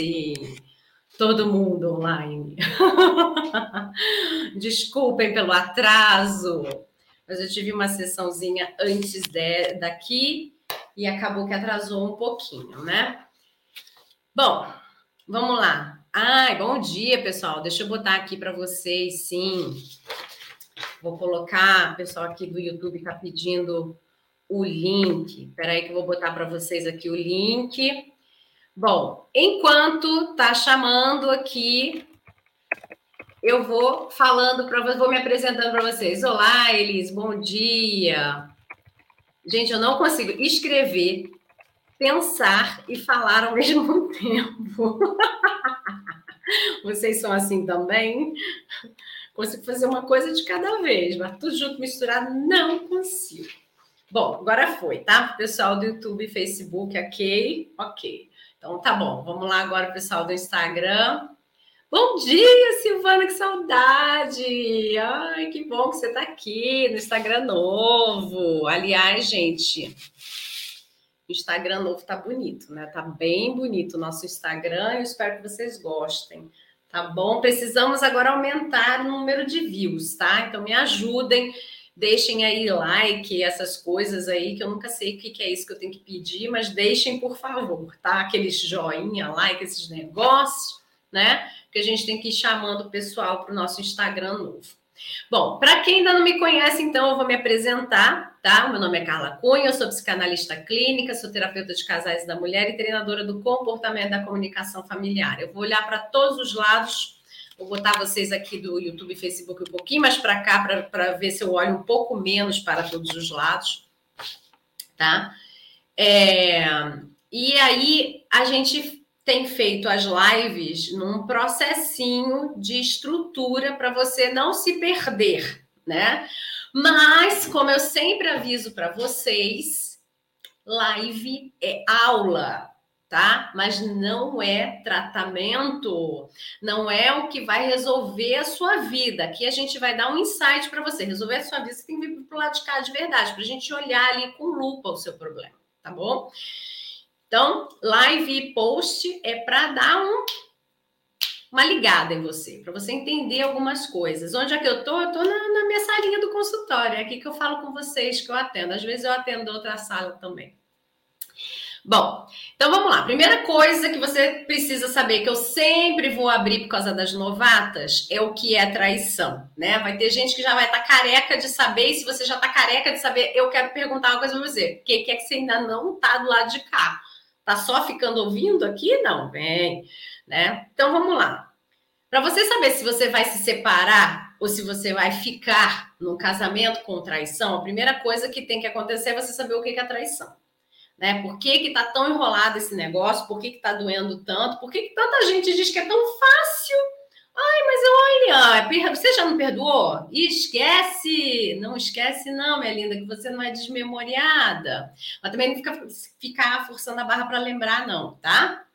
Sim, todo mundo online. Desculpem pelo atraso, mas eu tive uma sessãozinha antes de, daqui e acabou que atrasou um pouquinho, né? Bom, vamos lá. Ai, bom dia, pessoal. Deixa eu botar aqui para vocês, sim. Vou colocar, o pessoal aqui do YouTube está pedindo o link. Espera aí que eu vou botar para vocês aqui o link. Bom, enquanto tá chamando aqui, eu vou falando para vocês, vou me apresentando para vocês. Olá, Elis, bom dia. Gente, eu não consigo escrever, pensar e falar ao mesmo tempo. Vocês são assim também? Consigo fazer uma coisa de cada vez, mas tudo junto misturado não consigo. Bom, agora foi, tá? Pessoal do YouTube, Facebook, ok? Ok. Então tá bom. Vamos lá agora, pessoal do Instagram. Bom dia, Silvana, que saudade! Ai, que bom que você está aqui no Instagram novo. Aliás, gente, o Instagram novo tá bonito, né? Tá bem bonito o nosso Instagram. Eu espero que vocês gostem. Tá bom? Precisamos agora aumentar o número de views, tá? Então me ajudem Deixem aí like, essas coisas aí, que eu nunca sei o que é isso que eu tenho que pedir, mas deixem, por favor, tá? Aqueles joinha, like, esses negócios, né? Que a gente tem que ir chamando o pessoal para o nosso Instagram novo. Bom, para quem ainda não me conhece, então eu vou me apresentar, tá? Meu nome é Carla Cunha, eu sou psicanalista clínica, sou terapeuta de casais da mulher e treinadora do comportamento da comunicação familiar. Eu vou olhar para todos os lados Vou botar vocês aqui do YouTube e Facebook um pouquinho mais para cá, para ver se eu olho um pouco menos para todos os lados, tá? É, e aí a gente tem feito as lives num processinho de estrutura para você não se perder, né? Mas, como eu sempre aviso para vocês, live é aula tá? Mas não é tratamento, não é o que vai resolver a sua vida. Aqui a gente vai dar um insight para você. Resolver a sua vida, você tem que vir para o lado de cá de verdade, para a gente olhar ali com lupa o seu problema, tá bom? Então, live e post é para dar um, uma ligada em você, para você entender algumas coisas. Onde é que eu tô? Eu tô na, na minha salinha do consultório, é aqui que eu falo com vocês, que eu atendo. Às vezes eu atendo outra sala também. Bom, então vamos lá. Primeira coisa que você precisa saber, que eu sempre vou abrir por causa das novatas, é o que é traição, né? Vai ter gente que já vai estar tá careca de saber, e se você já está careca de saber, eu quero perguntar uma coisa para você. O que é que você ainda não está do lado de cá? Tá só ficando ouvindo aqui? Não, vem, né? Então vamos lá. Para você saber se você vai se separar ou se você vai ficar num casamento com traição, a primeira coisa que tem que acontecer é você saber o que é traição né? Por que que tá tão enrolado esse negócio? Por que que tá doendo tanto? Por que que tanta gente diz que é tão fácil? Ai, mas olha, você já não perdoou? Esquece! Não esquece não, minha linda, que você não é desmemoriada. Mas também não fica ficar forçando a barra para lembrar não, tá?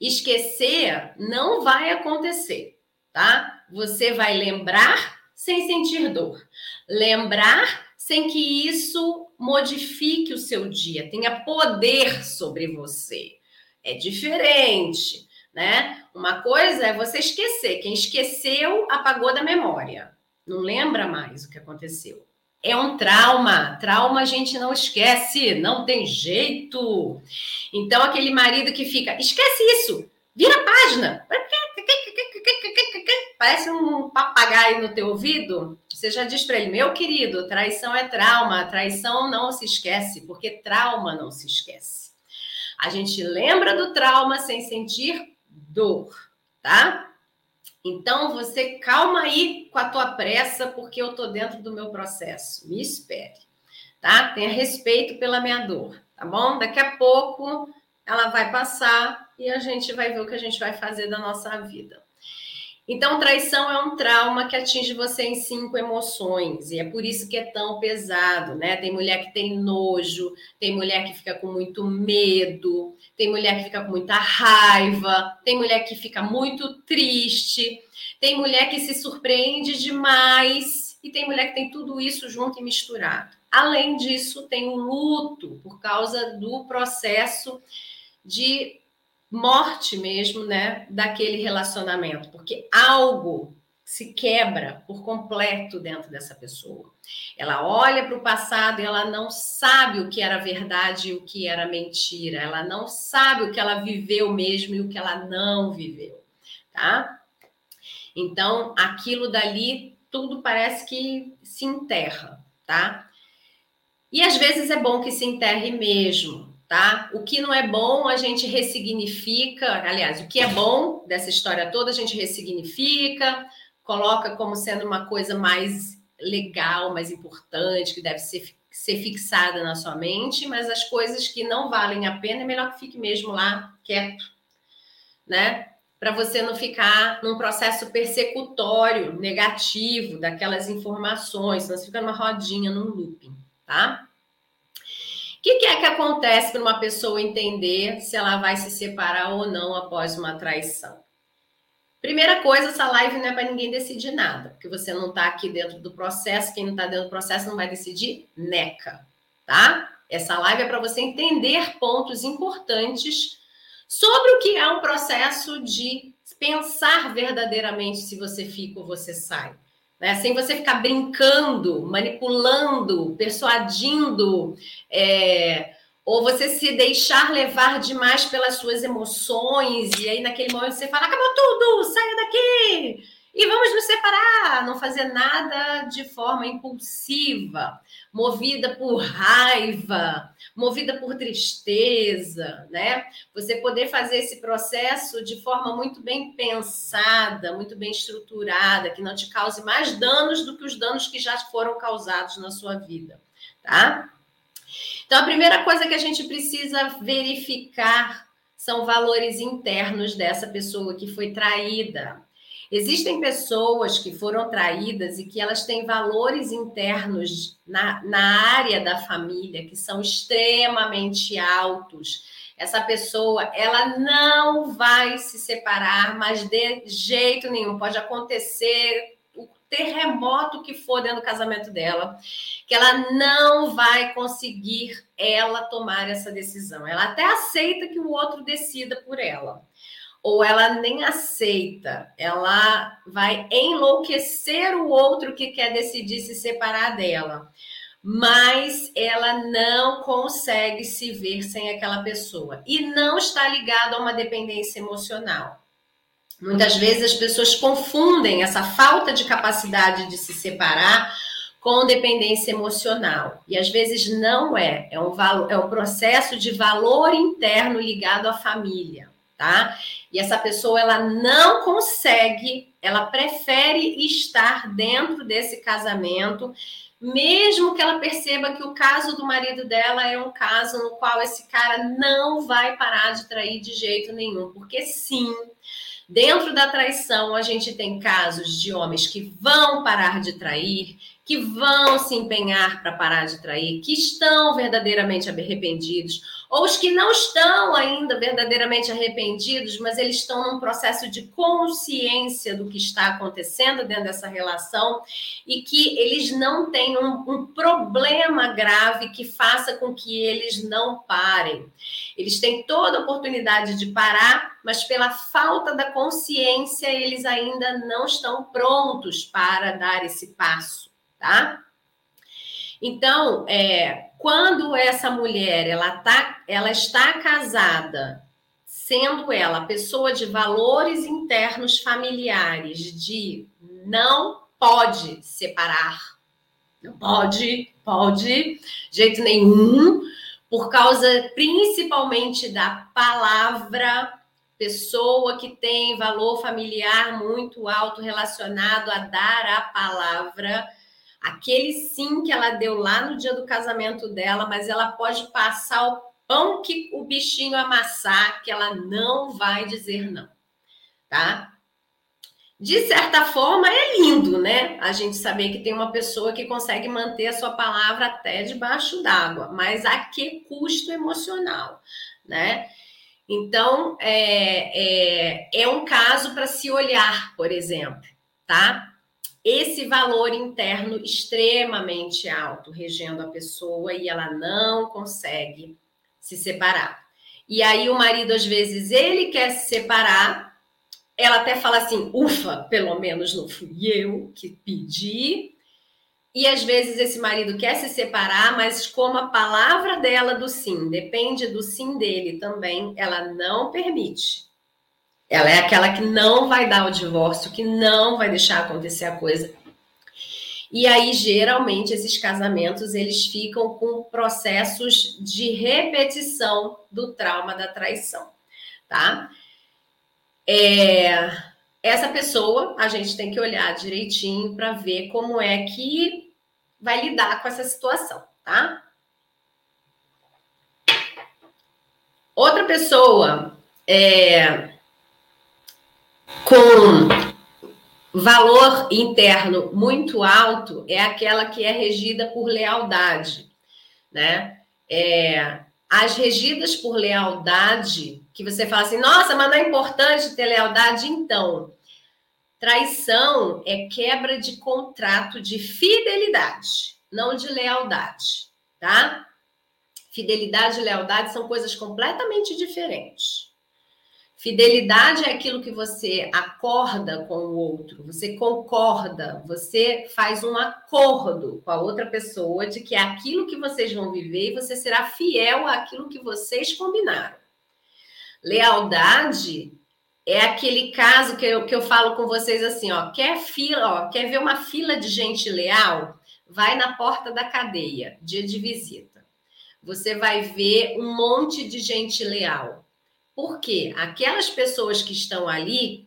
Esquecer não vai acontecer, tá? Você vai lembrar sem sentir dor. Lembrar sem que isso modifique o seu dia, tenha poder sobre você. É diferente, né? Uma coisa é você esquecer. Quem esqueceu, apagou da memória. Não lembra mais o que aconteceu. É um trauma. Trauma a gente não esquece, não tem jeito. Então, aquele marido que fica, esquece isso, vira a página. Parece um papagaio no teu ouvido. Você já diz para ele, meu querido, traição é trauma, traição não se esquece, porque trauma não se esquece. A gente lembra do trauma sem sentir dor, tá? Então você calma aí com a tua pressa, porque eu tô dentro do meu processo. Me espere, tá? Tenha respeito pela minha dor, tá bom? Daqui a pouco ela vai passar e a gente vai ver o que a gente vai fazer da nossa vida. Então, traição é um trauma que atinge você em cinco emoções, e é por isso que é tão pesado, né? Tem mulher que tem nojo, tem mulher que fica com muito medo, tem mulher que fica com muita raiva, tem mulher que fica muito triste, tem mulher que se surpreende demais, e tem mulher que tem tudo isso junto e misturado. Além disso, tem o luto por causa do processo de morte mesmo, né, daquele relacionamento, porque algo se quebra por completo dentro dessa pessoa. Ela olha para o passado e ela não sabe o que era verdade e o que era mentira. Ela não sabe o que ela viveu mesmo e o que ela não viveu, tá? Então, aquilo dali tudo parece que se enterra, tá? E às vezes é bom que se enterre mesmo, tá? O que não é bom, a gente ressignifica. Aliás, o que é bom dessa história toda, a gente ressignifica, coloca como sendo uma coisa mais legal, mais importante, que deve ser, ser fixada na sua mente, mas as coisas que não valem a pena é melhor que fique mesmo lá quieto, né? Para você não ficar num processo persecutório negativo daquelas informações, senão você fica numa rodinha, num looping, tá? O que, que, é que acontece para uma pessoa entender se ela vai se separar ou não após uma traição? Primeira coisa, essa live não é para ninguém decidir nada, porque você não está aqui dentro do processo, quem não está dentro do processo não vai decidir neca, tá? Essa live é para você entender pontos importantes sobre o que é um processo de pensar verdadeiramente se você fica ou você sai. Né? Sem você ficar brincando, manipulando, persuadindo, é, ou você se deixar levar demais pelas suas emoções, e aí naquele momento você fala: acabou tudo, saia daqui e vamos nos separar. Não fazer nada de forma impulsiva, movida por raiva, movida por tristeza, né? Você poder fazer esse processo de forma muito bem pensada, muito bem estruturada, que não te cause mais danos do que os danos que já foram causados na sua vida, tá? Então, a primeira coisa que a gente precisa verificar são valores internos dessa pessoa que foi traída. Existem pessoas que foram traídas e que elas têm valores internos na, na área da família que são extremamente altos. Essa pessoa, ela não vai se separar, mas de jeito nenhum. Pode acontecer terremoto que for dentro do casamento dela, que ela não vai conseguir ela tomar essa decisão. Ela até aceita que o outro decida por ela. Ou ela nem aceita, ela vai enlouquecer o outro que quer decidir se separar dela. Mas ela não consegue se ver sem aquela pessoa. E não está ligado a uma dependência emocional. Muitas vezes as pessoas confundem essa falta de capacidade de se separar com dependência emocional. E às vezes não é, é um, valor, é um processo de valor interno ligado à família, tá? E essa pessoa ela não consegue, ela prefere estar dentro desse casamento, mesmo que ela perceba que o caso do marido dela é um caso no qual esse cara não vai parar de trair de jeito nenhum, porque sim, Dentro da traição, a gente tem casos de homens que vão parar de trair, que vão se empenhar para parar de trair, que estão verdadeiramente arrependidos, ou os que não estão ainda verdadeiramente arrependidos, mas eles estão num processo de consciência do que está acontecendo dentro dessa relação e que eles não têm um, um problema grave que faça com que eles não parem. Eles têm toda a oportunidade de parar, mas pela falta da consciência, eles ainda não estão prontos para dar esse passo, tá? Então, é, quando essa mulher ela, tá, ela está casada, sendo ela pessoa de valores internos familiares, de não pode separar, não pode, pode, jeito nenhum, por causa principalmente da palavra pessoa que tem valor familiar muito alto relacionado a dar a palavra aquele sim que ela deu lá no dia do casamento dela, mas ela pode passar o pão que o bichinho amassar, que ela não vai dizer não, tá? De certa forma, é lindo, né? A gente saber que tem uma pessoa que consegue manter a sua palavra até debaixo d'água, mas a que custo emocional, né? Então, é, é, é um caso para se olhar, por exemplo, tá? Esse valor interno extremamente alto regendo a pessoa e ela não consegue se separar. E aí o marido, às vezes, ele quer se separar. Ela até fala assim: ufa, pelo menos não fui eu que pedi. E às vezes esse marido quer se separar, mas como a palavra dela do sim depende do sim dele também, ela não permite. Ela é aquela que não vai dar o divórcio, que não vai deixar acontecer a coisa. E aí, geralmente, esses casamentos eles ficam com processos de repetição do trauma da traição, tá? É, essa pessoa a gente tem que olhar direitinho para ver como é que vai lidar com essa situação, tá? Outra pessoa é, com valor interno muito alto é aquela que é regida por lealdade, né? É, as regidas por lealdade, que você fala assim, nossa, mas não é importante ter lealdade, então. Traição é quebra de contrato de fidelidade, não de lealdade, tá? Fidelidade e lealdade são coisas completamente diferentes. Fidelidade é aquilo que você acorda com o outro, você concorda, você faz um acordo com a outra pessoa de que é aquilo que vocês vão viver e você será fiel àquilo que vocês combinaram. Lealdade é aquele caso que eu, que eu falo com vocês assim, ó, quer fila, ó, quer ver uma fila de gente leal? Vai na porta da cadeia, dia de visita. Você vai ver um monte de gente leal porque aquelas pessoas que estão ali,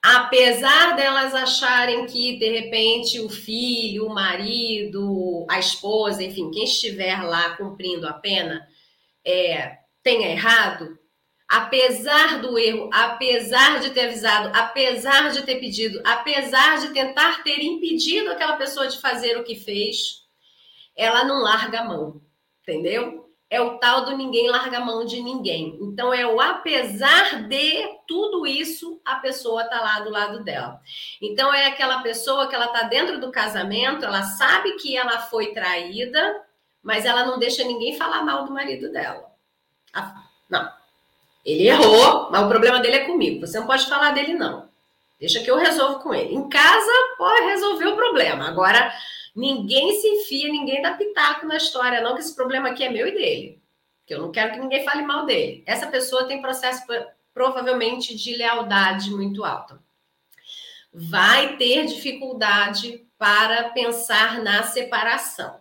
apesar delas acharem que de repente o filho, o marido, a esposa, enfim, quem estiver lá cumprindo a pena, é, tenha errado, apesar do erro, apesar de ter avisado, apesar de ter pedido, apesar de tentar ter impedido aquela pessoa de fazer o que fez, ela não larga a mão, entendeu? É o tal do ninguém larga a mão de ninguém. Então, é o apesar de tudo isso, a pessoa tá lá do lado dela. Então, é aquela pessoa que ela tá dentro do casamento, ela sabe que ela foi traída, mas ela não deixa ninguém falar mal do marido dela. Não. Ele errou, mas o problema dele é comigo. Você não pode falar dele, não. Deixa que eu resolvo com ele. Em casa, pode resolver o problema. Agora, Ninguém se enfia, ninguém dá pitaco na história, não, que esse problema aqui é meu e dele. Que eu não quero que ninguém fale mal dele. Essa pessoa tem processo provavelmente de lealdade muito alto. Vai ter dificuldade para pensar na separação.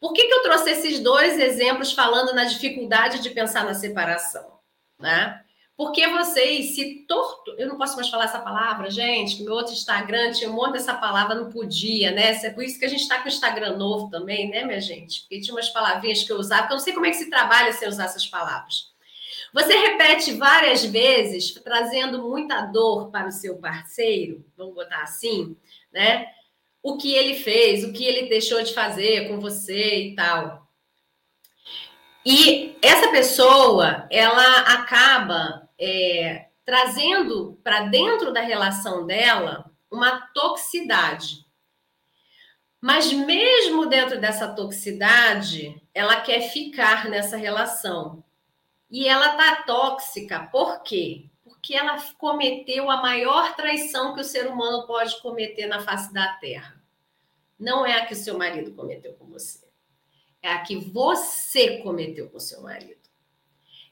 Por que, que eu trouxe esses dois exemplos falando na dificuldade de pensar na separação? Né? Porque vocês se torto. Eu não posso mais falar essa palavra, gente, meu outro Instagram tinha um monte dessa palavra, não podia, né? É por isso que a gente está com o Instagram novo também, né, minha gente? Porque tinha umas palavrinhas que eu usava, que eu não sei como é que se trabalha sem usar essas palavras. Você repete várias vezes, trazendo muita dor para o seu parceiro, vamos botar assim, né? O que ele fez, o que ele deixou de fazer com você e tal. E essa pessoa, ela acaba é, trazendo para dentro da relação dela uma toxicidade. Mas mesmo dentro dessa toxicidade, ela quer ficar nessa relação. E ela tá tóxica, por quê? Porque ela cometeu a maior traição que o ser humano pode cometer na face da terra. Não é a que o seu marido cometeu com você. É a que você cometeu com o seu marido.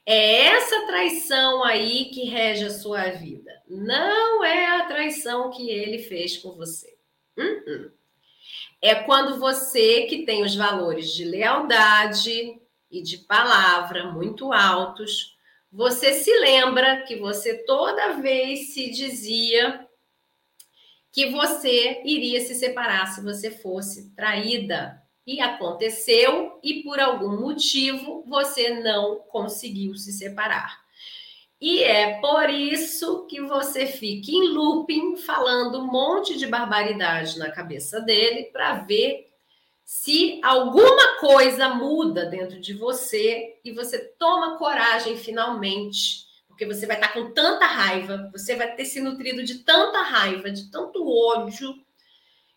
É essa traição aí que rege a sua vida. Não é a traição que ele fez com você. Uh -uh. É quando você, que tem os valores de lealdade e de palavra muito altos, você se lembra que você toda vez se dizia que você iria se separar se você fosse traída e aconteceu e por algum motivo você não conseguiu se separar. E é por isso que você fica em looping falando um monte de barbaridade na cabeça dele para ver se alguma coisa muda dentro de você e você toma coragem finalmente, porque você vai estar com tanta raiva, você vai ter se nutrido de tanta raiva, de tanto ódio,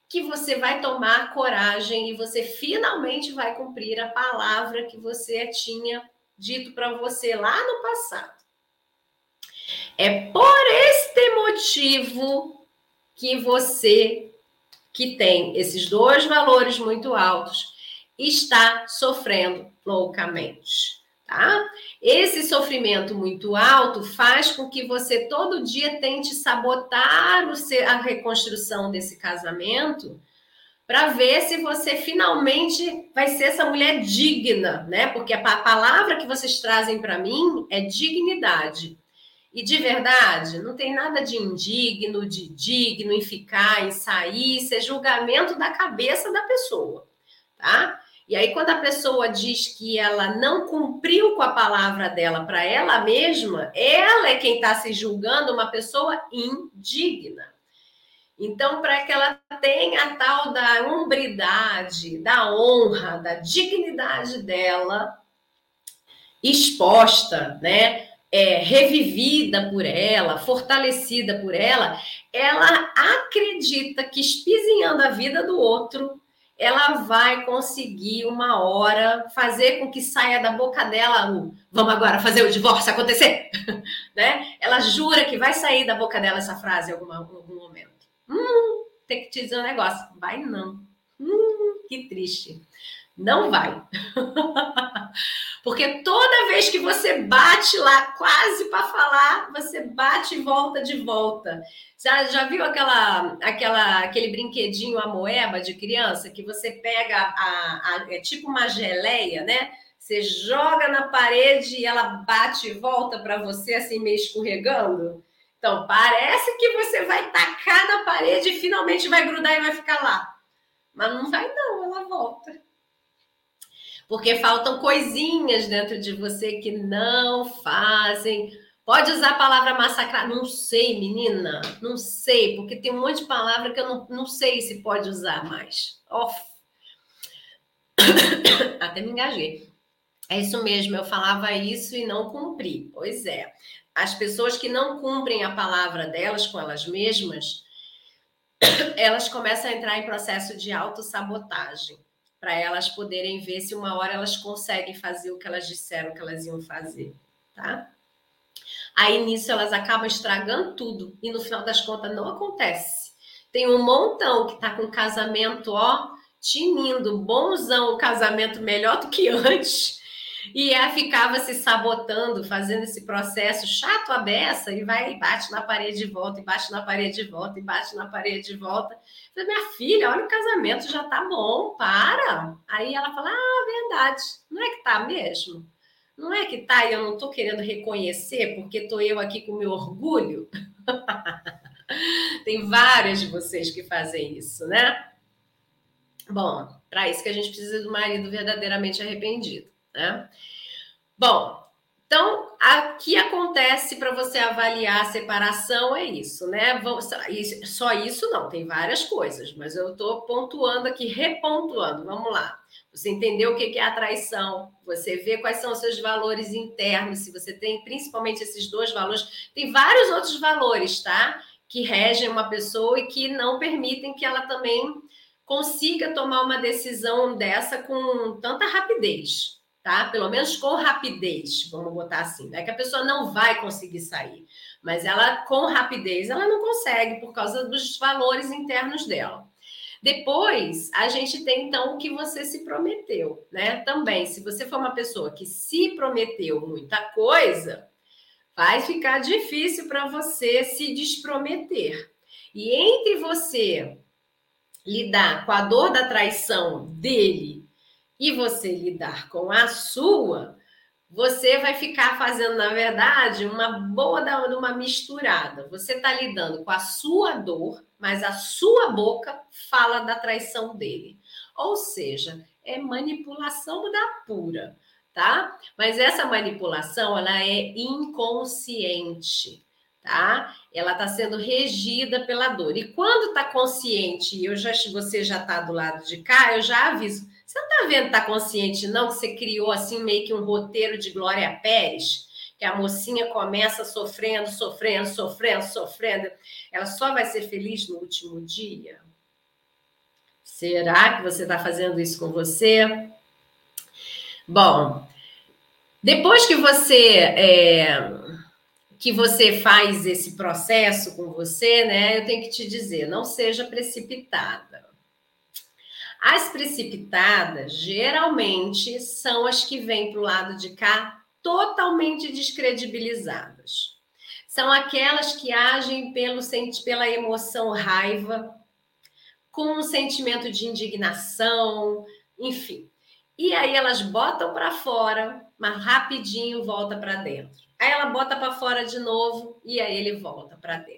que você vai tomar coragem e você finalmente vai cumprir a palavra que você tinha dito para você lá no passado. É por este motivo que você, que tem esses dois valores muito altos, está sofrendo loucamente, tá? Esse sofrimento muito alto faz com que você todo dia tente sabotar a reconstrução desse casamento para ver se você finalmente vai ser essa mulher digna, né? Porque a palavra que vocês trazem para mim é dignidade. E de verdade, não tem nada de indigno, de digno em ficar, em sair, isso é julgamento da cabeça da pessoa, tá? E aí, quando a pessoa diz que ela não cumpriu com a palavra dela para ela mesma, ela é quem está se julgando uma pessoa indigna. Então, para que ela tenha a tal da hombridade, da honra, da dignidade dela exposta, né? É, revivida por ela, fortalecida por ela, ela acredita que espizinhando a vida do outro, ela vai conseguir uma hora fazer com que saia da boca dela o vamos agora fazer o divórcio acontecer, né? Ela jura que vai sair da boca dela essa frase em algum, algum momento. Hum, tem que te dizer um negócio, vai não. Hum, que triste. Não vai. Porque toda vez que você bate lá, quase para falar, você bate e volta de volta. Já, já viu aquela, aquela, aquele brinquedinho a moeba de criança que você pega a, a, é tipo uma geleia, né? Você joga na parede e ela bate e volta para você assim meio escorregando. Então parece que você vai tacar na parede e finalmente vai grudar e vai ficar lá. Mas não vai não, ela volta. Porque faltam coisinhas dentro de você que não fazem Pode usar a palavra massacrar? Não sei, menina. Não sei, porque tem um monte de palavra que eu não, não sei se pode usar mais. Off. Até me engajei. É isso mesmo, eu falava isso e não cumpri. Pois é. As pessoas que não cumprem a palavra delas com elas mesmas, elas começam a entrar em processo de autossabotagem, para elas poderem ver se uma hora elas conseguem fazer o que elas disseram que elas iam fazer, tá? Aí nisso elas acabam estragando tudo e no final das contas não acontece. Tem um montão que tá com casamento, ó, tinindo, bonzão, casamento melhor do que antes. E ela ficava se sabotando, fazendo esse processo chato a beça, e vai e bate na parede de volta, e bate na parede de volta, e bate na parede de volta. Falei, minha filha, olha o casamento, já tá bom, para. Aí ela fala, ah, verdade, não é que tá mesmo? Não é que tá e eu não estou querendo reconhecer porque estou eu aqui com meu orgulho? Tem várias de vocês que fazem isso, né? Bom, para isso que a gente precisa do marido verdadeiramente arrependido, né? Bom, então, o que acontece para você avaliar a separação é isso, né? Só isso não, tem várias coisas, mas eu estou pontuando aqui, repontuando. Vamos lá. Você entendeu o que é a traição, você vê quais são os seus valores internos, se você tem principalmente esses dois valores, tem vários outros valores, tá? Que regem uma pessoa e que não permitem que ela também consiga tomar uma decisão dessa com tanta rapidez, tá? Pelo menos com rapidez, vamos botar assim. Não é que a pessoa não vai conseguir sair, mas ela, com rapidez, ela não consegue por causa dos valores internos dela. Depois, a gente tem então o que você se prometeu, né? Também, se você for uma pessoa que se prometeu muita coisa, vai ficar difícil para você se desprometer. E entre você lidar com a dor da traição dele e você lidar com a sua, você vai ficar fazendo, na verdade, uma boa uma misturada. Você está lidando com a sua dor, mas a sua boca fala da traição dele. Ou seja, é manipulação da pura, tá? Mas essa manipulação, ela é inconsciente, tá? Ela está sendo regida pela dor. E quando está consciente, eu já você já está do lado de cá, eu já aviso você não está vendo, está consciente, não, que você criou assim meio que um roteiro de Glória Pérez? Que a mocinha começa sofrendo, sofrendo, sofrendo, sofrendo. Ela só vai ser feliz no último dia? Será que você está fazendo isso com você? Bom, Depois que você é, que você faz esse processo com você, né? Eu tenho que te dizer, não seja precipitada. As precipitadas geralmente são as que vêm para o lado de cá totalmente descredibilizadas. São aquelas que agem pelo, pela emoção raiva, com um sentimento de indignação, enfim. E aí elas botam para fora, mas rapidinho volta para dentro. Aí ela bota para fora de novo e aí ele volta para dentro.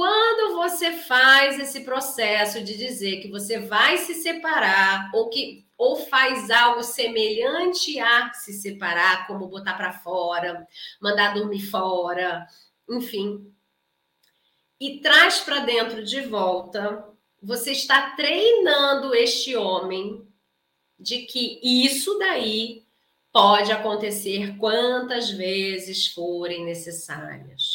Quando você faz esse processo de dizer que você vai se separar ou que ou faz algo semelhante a se separar, como botar para fora, mandar dormir fora, enfim, e traz para dentro de volta, você está treinando este homem de que isso daí pode acontecer quantas vezes forem necessárias.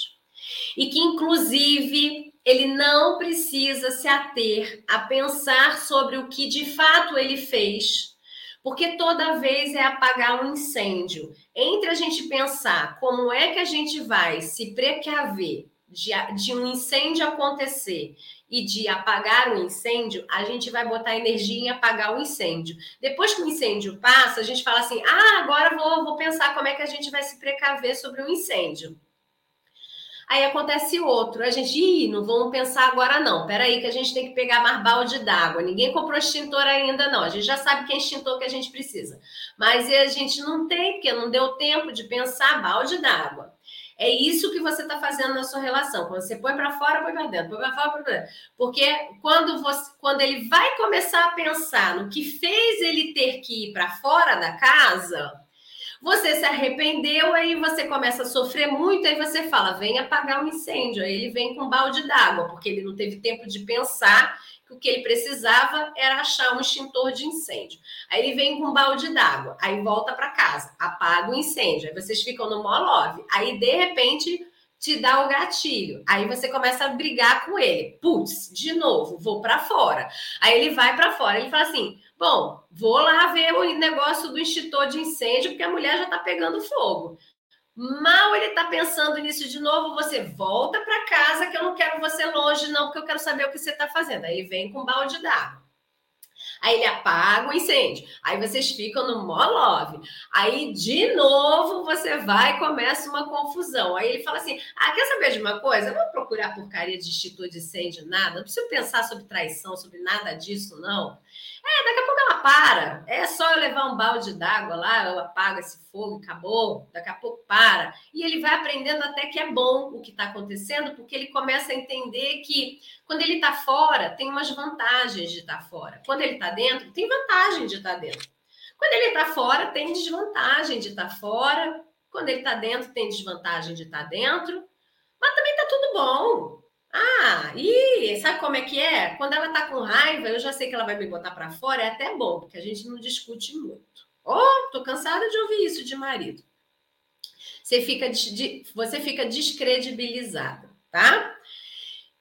E que, inclusive, ele não precisa se ater a pensar sobre o que de fato ele fez, porque toda vez é apagar um incêndio. Entre a gente pensar como é que a gente vai se precaver de, de um incêndio acontecer e de apagar o incêndio, a gente vai botar energia em apagar o incêndio. Depois que o incêndio passa, a gente fala assim: ah, agora vou, vou pensar como é que a gente vai se precaver sobre o incêndio. Aí acontece outro, a gente, ih, não vamos pensar agora não. Peraí, que a gente tem que pegar mais balde d'água. Ninguém comprou extintor ainda, não. A gente já sabe que é extintor que a gente precisa. Mas a gente não tem, porque não deu tempo de pensar balde d'água. É isso que você está fazendo na sua relação. Quando você põe para fora, põe para dentro, põe para fora, põe para dentro. Porque quando, você, quando ele vai começar a pensar no que fez ele ter que ir para fora da casa, você se arrependeu, aí você começa a sofrer muito, aí você fala, vem apagar um incêndio. Aí ele vem com um balde d'água, porque ele não teve tempo de pensar que o que ele precisava era achar um extintor de incêndio. Aí ele vem com um balde d'água, aí volta para casa, apaga o incêndio, aí vocês ficam no molove. Aí, de repente, te dá o gatilho. Aí você começa a brigar com ele. Putz, de novo, vou para fora. Aí ele vai para fora, ele fala assim: bom, vou lá ver o negócio do extintor de incêndio, porque a mulher já está pegando fogo. Mal ele está pensando nisso de novo, você volta para casa que eu não quero você longe, não, porque eu quero saber o que você está fazendo. Aí vem com um balde d'água. Aí ele apaga o incêndio. Aí vocês ficam no mó love. Aí, de novo, você vai e começa uma confusão. Aí ele fala assim: Ah, quer saber de uma coisa? Eu vou procurar porcaria de instituto de incêndio, nada. Não preciso pensar sobre traição, sobre nada disso, não. É, daqui a pouco ela para. É só eu levar um balde d'água lá, eu apago esse fogo acabou. Daqui a pouco para. E ele vai aprendendo até que é bom o que está acontecendo, porque ele começa a entender que quando ele está fora, tem umas vantagens de estar tá fora. Quando ele está dentro, tem vantagem de estar tá dentro. Quando ele está fora, tem desvantagem de estar tá fora. Quando ele está dentro, tem desvantagem de estar dentro. Mas também está tudo bom. Ah, e sabe como é que é? Quando ela tá com raiva, eu já sei que ela vai me botar para fora, é até bom, porque a gente não discute muito. Oh, tô cansada de ouvir isso de marido. Você fica, você fica descredibilizada, tá?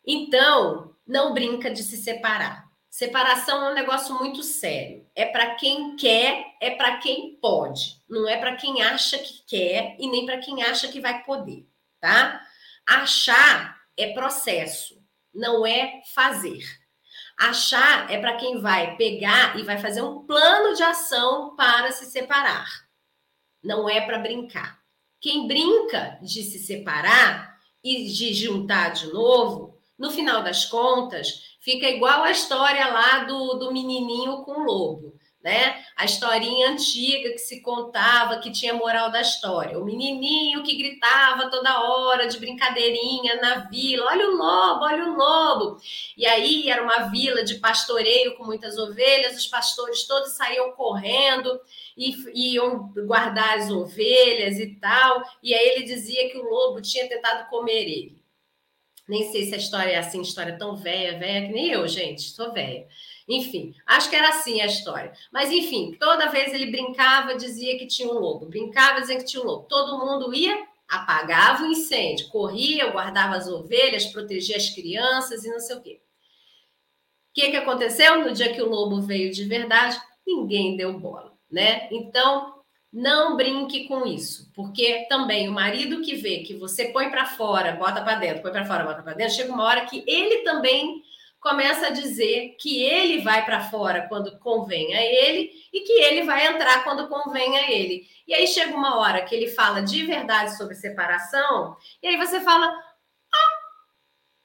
Então, não brinca de se separar. Separação é um negócio muito sério. É para quem quer, é para quem pode. Não é para quem acha que quer e nem para quem acha que vai poder, tá? Achar é processo, não é fazer. Achar é para quem vai pegar e vai fazer um plano de ação para se separar. Não é para brincar. Quem brinca de se separar e de juntar de novo, no final das contas, fica igual a história lá do, do menininho com o lobo né? A historinha antiga que se contava, que tinha moral da história. O menininho que gritava toda hora de brincadeirinha na vila: olha o lobo, olha o lobo. E aí era uma vila de pastoreio com muitas ovelhas, os pastores todos saíam correndo e iam guardar as ovelhas e tal. E aí ele dizia que o lobo tinha tentado comer ele. Nem sei se a história é assim, história tão velha, velha que nem eu, gente, sou velha. Enfim, acho que era assim a história. Mas, enfim, toda vez ele brincava, dizia que tinha um lobo. Brincava, dizia que tinha um lobo. Todo mundo ia, apagava o incêndio, corria, guardava as ovelhas, protegia as crianças e não sei o quê. O que, que aconteceu? No dia que o lobo veio de verdade, ninguém deu bola, né? Então, Não brinque com isso, porque também o marido que vê que você põe para fora, bota para dentro, põe para fora, bota para dentro, chega uma hora que ele também começa a dizer que ele vai para fora quando convém a ele e que ele vai entrar quando convém a ele. E aí chega uma hora que ele fala de verdade sobre separação, e aí você fala: "Ah,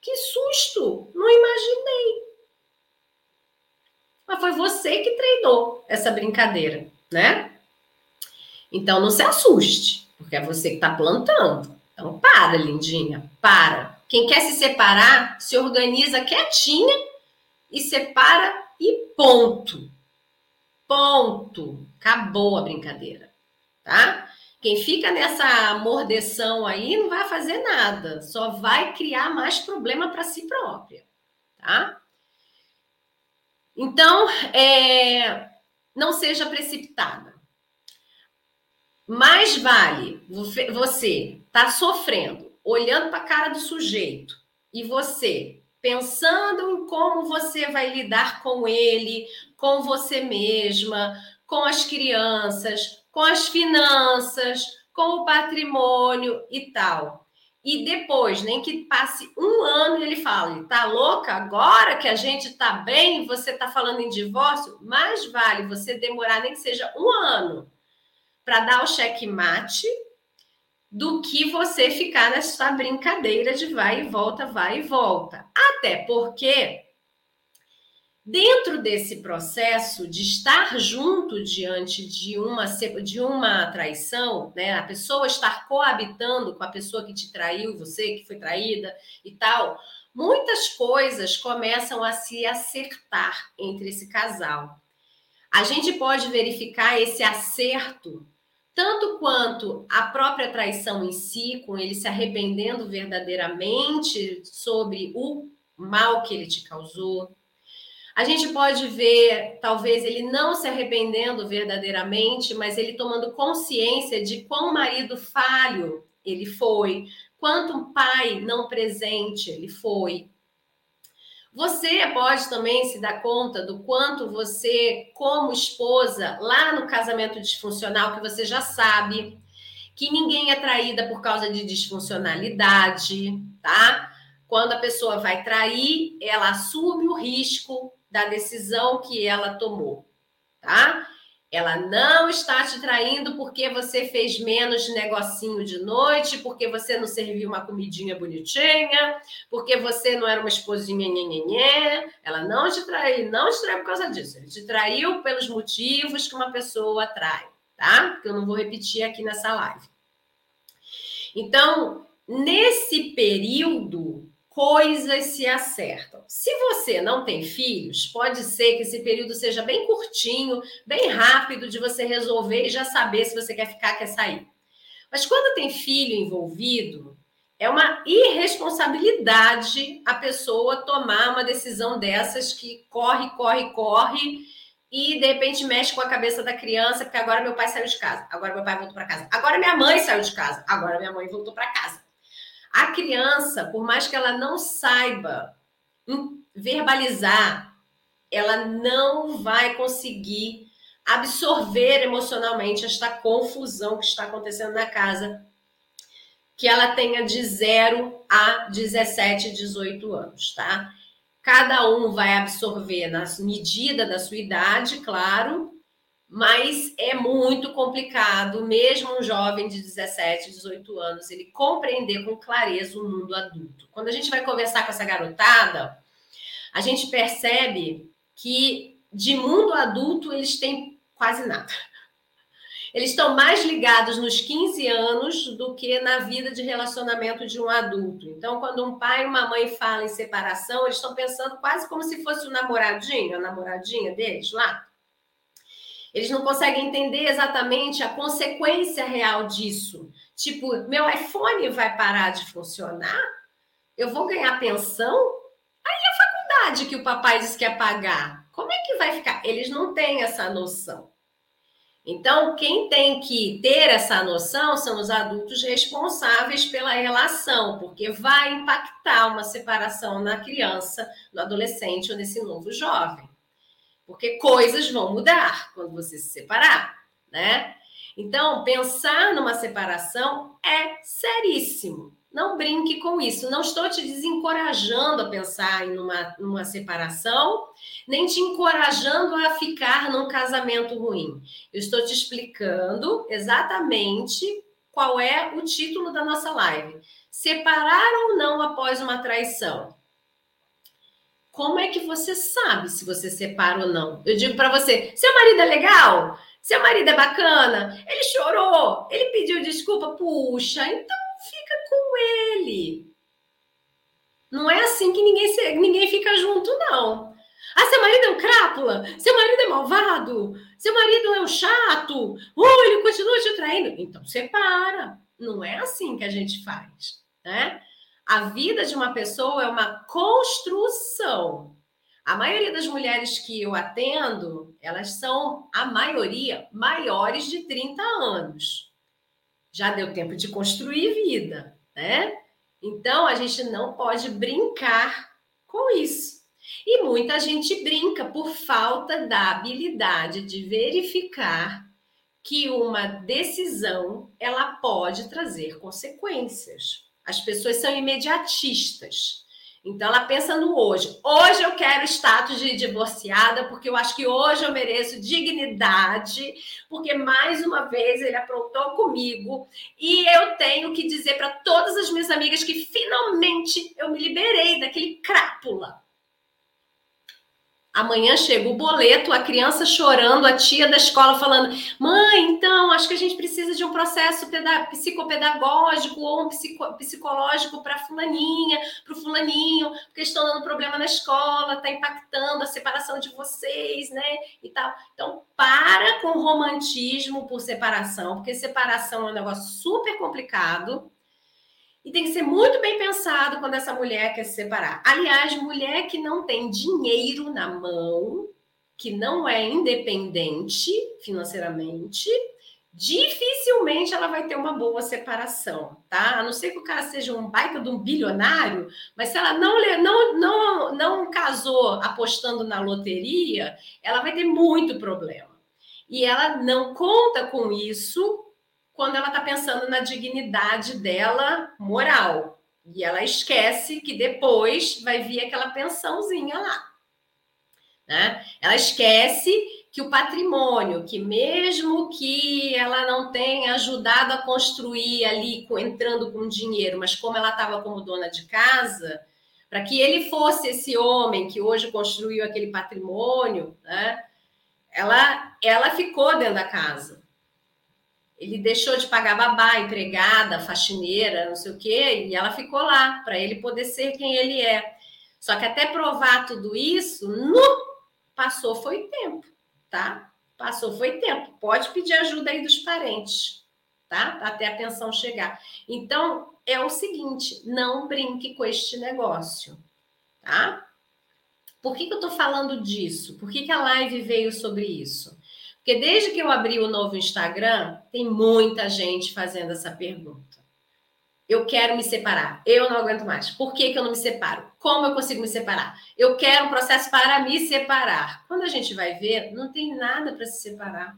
que susto! Não imaginei". Mas foi você que treinou essa brincadeira, né? Então não se assuste, porque é você que está plantando. Então para, lindinha, para. Quem quer se separar, se organiza quietinha e separa e ponto. Ponto. Acabou a brincadeira, tá? Quem fica nessa mordeção aí não vai fazer nada, só vai criar mais problema para si própria, tá? Então, é, não seja precipitada. Mais vale você tá sofrendo, olhando para a cara do sujeito e você pensando em como você vai lidar com ele, com você mesma, com as crianças, com as finanças, com o patrimônio e tal. E depois, nem que passe um ano, ele fala: tá louca? Agora que a gente tá bem, você tá falando em divórcio? Mais vale você demorar nem que seja um ano para dar o checkmate do que você ficar nessa brincadeira de vai e volta, vai e volta. Até porque dentro desse processo de estar junto diante de uma de uma traição, né, a pessoa estar coabitando com a pessoa que te traiu, você que foi traída e tal, muitas coisas começam a se acertar entre esse casal. A gente pode verificar esse acerto tanto quanto a própria traição em si, com ele se arrependendo verdadeiramente sobre o mal que ele te causou. A gente pode ver, talvez, ele não se arrependendo verdadeiramente, mas ele tomando consciência de quão marido falho ele foi, quanto pai não presente ele foi, você pode também se dar conta do quanto você, como esposa, lá no casamento disfuncional, que você já sabe que ninguém é traída por causa de disfuncionalidade, tá? Quando a pessoa vai trair, ela assume o risco da decisão que ela tomou, tá? Ela não está te traindo porque você fez menos negocinho de noite, porque você não serviu uma comidinha bonitinha, porque você não era uma esposinha nhenhenhé. Ela não te traiu, não te traiu por causa disso. Ele te traiu pelos motivos que uma pessoa trai, tá? Que eu não vou repetir aqui nessa live. Então, nesse período, coisas se acertam. Se você não tem filhos, pode ser que esse período seja bem curtinho, bem rápido de você resolver e já saber se você quer ficar, quer sair. Mas quando tem filho envolvido, é uma irresponsabilidade a pessoa tomar uma decisão dessas que corre, corre, corre e de repente mexe com a cabeça da criança, porque agora meu pai saiu de casa, agora meu pai voltou para casa, agora minha mãe saiu de casa, agora minha mãe voltou para casa. A criança, por mais que ela não saiba verbalizar, ela não vai conseguir absorver emocionalmente esta confusão que está acontecendo na casa, que ela tenha de 0 a 17, 18 anos, tá? Cada um vai absorver na medida da sua idade, claro, mas é muito complicado, mesmo um jovem de 17, 18 anos, ele compreender com clareza o mundo adulto. Quando a gente vai conversar com essa garotada, a gente percebe que de mundo adulto eles têm quase nada. Eles estão mais ligados nos 15 anos do que na vida de relacionamento de um adulto. Então, quando um pai e uma mãe falam em separação, eles estão pensando quase como se fosse o namoradinho, a namoradinha deles lá. Eles não conseguem entender exatamente a consequência real disso. Tipo, meu iPhone vai parar de funcionar? Eu vou ganhar pensão? Aí a faculdade que o papai disse que ia pagar, como é que vai ficar? Eles não têm essa noção. Então, quem tem que ter essa noção são os adultos responsáveis pela relação, porque vai impactar uma separação na criança, no adolescente ou nesse novo jovem. Porque coisas vão mudar quando você se separar, né? Então, pensar numa separação é seríssimo. Não brinque com isso. Não estou te desencorajando a pensar em uma, numa separação, nem te encorajando a ficar num casamento ruim. Eu estou te explicando exatamente qual é o título da nossa live. Separar ou não após uma traição? Como é que você sabe se você separa ou não? Eu digo para você: seu marido é legal? Seu marido é bacana? Ele chorou? Ele pediu desculpa? Puxa, então fica com ele. Não é assim que ninguém, ninguém fica junto, não. Ah, seu marido é um crápula? Seu marido é malvado? Seu marido é um chato? Oh, ele continua te traindo? Então separa. Não é assim que a gente faz, né? A vida de uma pessoa é uma construção. A maioria das mulheres que eu atendo, elas são, a maioria, maiores de 30 anos já deu tempo de construir vida, né? Então a gente não pode brincar com isso. E muita gente brinca por falta da habilidade de verificar que uma decisão ela pode trazer consequências. As pessoas são imediatistas. Então ela pensa no hoje. Hoje eu quero status de divorciada, porque eu acho que hoje eu mereço dignidade, porque mais uma vez ele aprontou comigo e eu tenho que dizer para todas as minhas amigas que finalmente eu me liberei daquele crápula. Amanhã chega o boleto, a criança chorando, a tia da escola falando: mãe, então, acho que a gente precisa de um processo psicopedagógico ou um psico psicológico para fulaninha, para o fulaninho, porque estão dando problema na escola, está impactando a separação de vocês, né? E tal. Então, para com o romantismo por separação, porque separação é um negócio super complicado e tem que ser muito bem pensado quando essa mulher quer se separar. Aliás, mulher que não tem dinheiro na mão, que não é independente financeiramente, dificilmente ela vai ter uma boa separação, tá? A não ser que o cara seja um baita de um bilionário, mas se ela não, não, não, não casou apostando na loteria, ela vai ter muito problema. E ela não conta com isso quando ela está pensando na dignidade dela moral. E ela esquece que depois vai vir aquela pensãozinha lá. Né? Ela esquece que o patrimônio, que mesmo que ela não tenha ajudado a construir ali, entrando com dinheiro, mas como ela estava como dona de casa, para que ele fosse esse homem que hoje construiu aquele patrimônio, né? ela, ela ficou dentro da casa. Ele deixou de pagar babá, empregada, faxineira, não sei o quê, e ela ficou lá para ele poder ser quem ele é. Só que até provar tudo isso, no passou foi tempo, tá? Passou foi tempo. Pode pedir ajuda aí dos parentes, tá? Até a pensão chegar. Então, é o seguinte, não brinque com este negócio, tá? Por que, que eu tô falando disso? Por que, que a live veio sobre isso? Porque desde que eu abri o novo Instagram, tem muita gente fazendo essa pergunta. Eu quero me separar. Eu não aguento mais. Por que, que eu não me separo? Como eu consigo me separar? Eu quero um processo para me separar. Quando a gente vai ver, não tem nada para se separar.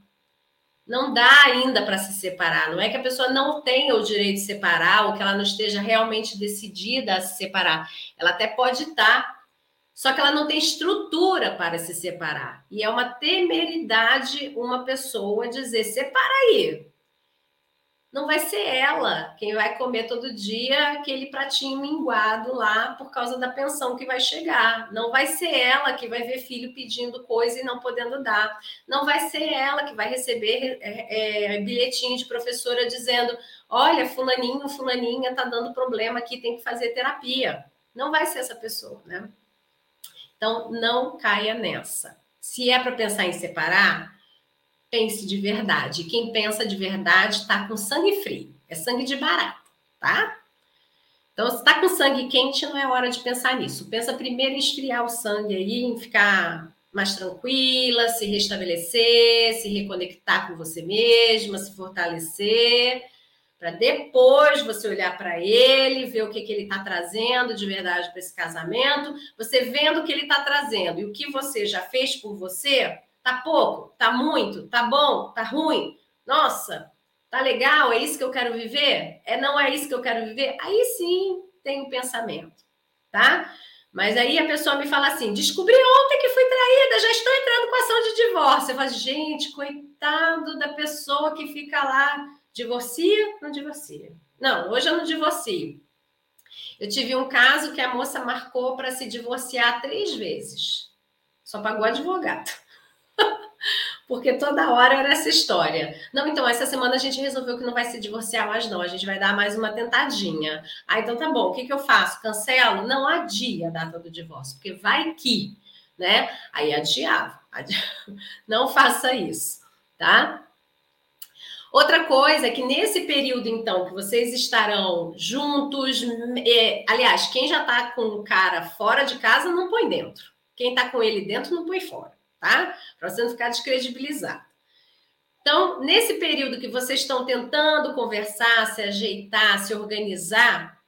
Não dá ainda para se separar. Não é que a pessoa não tenha o direito de separar ou que ela não esteja realmente decidida a se separar. Ela até pode estar, só que ela não tem estrutura para se separar. E é uma temeridade uma pessoa dizer: separa aí. Não vai ser ela quem vai comer todo dia aquele pratinho minguado lá por causa da pensão que vai chegar. Não vai ser ela que vai ver filho pedindo coisa e não podendo dar. Não vai ser ela que vai receber é, é, bilhetinho de professora dizendo: olha, fulaninho, fulaninha tá dando problema aqui, tem que fazer terapia. Não vai ser essa pessoa, né? Então, não caia nessa. Se é para pensar em separar, pense de verdade. Quem pensa de verdade está com sangue frio. É sangue de barato, tá? Então, se está com sangue quente, não é hora de pensar nisso. Pensa primeiro em esfriar o sangue aí, em ficar mais tranquila, se restabelecer, se reconectar com você mesma, se fortalecer para depois você olhar para ele, ver o que, que ele está trazendo de verdade para esse casamento, você vendo o que ele está trazendo e o que você já fez por você, tá pouco, tá muito, tá bom, tá ruim. Nossa, tá legal, é isso que eu quero viver? É não é isso que eu quero viver? Aí sim tem o um pensamento, tá? Mas aí a pessoa me fala assim: descobri ontem que fui traída, já estou entrando com ação de divórcio. Eu falo, gente, coitado da pessoa que fica lá, divorcia? Não divorcia. Não, hoje eu não divorcio. Eu tive um caso que a moça marcou para se divorciar três vezes. Só pagou advogado. Porque toda hora era essa história. Não, então, essa semana a gente resolveu que não vai se divorciar mais, não. A gente vai dar mais uma tentadinha. Ah, então tá bom. O que, que eu faço? Cancelo? Não adia a data do divórcio, porque vai que, né? Aí adiava. adiava. Não faça isso, tá? Outra coisa é que nesse período, então, que vocês estarão juntos, é, aliás, quem já está com o cara fora de casa, não põe dentro. Quem está com ele dentro, não põe fora, tá? Para você não ficar descredibilizado. Então, nesse período que vocês estão tentando conversar, se ajeitar, se organizar,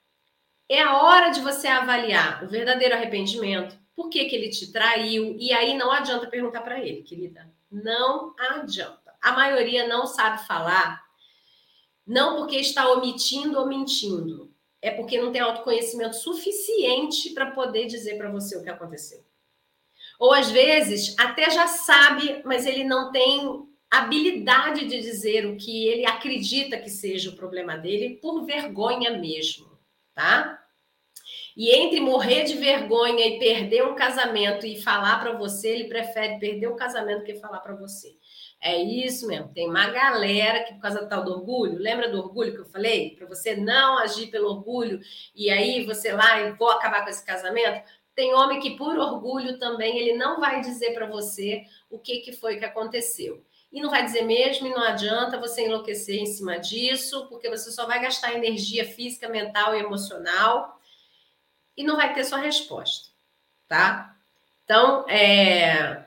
é a hora de você avaliar o verdadeiro arrependimento, por que, que ele te traiu, e aí não adianta perguntar para ele, querida. Não adianta. A maioria não sabe falar, não porque está omitindo ou mentindo, é porque não tem autoconhecimento suficiente para poder dizer para você o que aconteceu. Ou às vezes até já sabe, mas ele não tem habilidade de dizer o que ele acredita que seja o problema dele por vergonha mesmo, tá? E entre morrer de vergonha e perder um casamento e falar para você, ele prefere perder o casamento que falar para você. É isso mesmo. Tem uma galera que, por causa do tal do orgulho, lembra do orgulho que eu falei? Para você não agir pelo orgulho e aí você lá e vou acabar com esse casamento. Tem homem que, por orgulho também, ele não vai dizer para você o que, que foi que aconteceu. E não vai dizer mesmo, e não adianta você enlouquecer em cima disso, porque você só vai gastar energia física, mental e emocional e não vai ter sua resposta, tá? Então, é,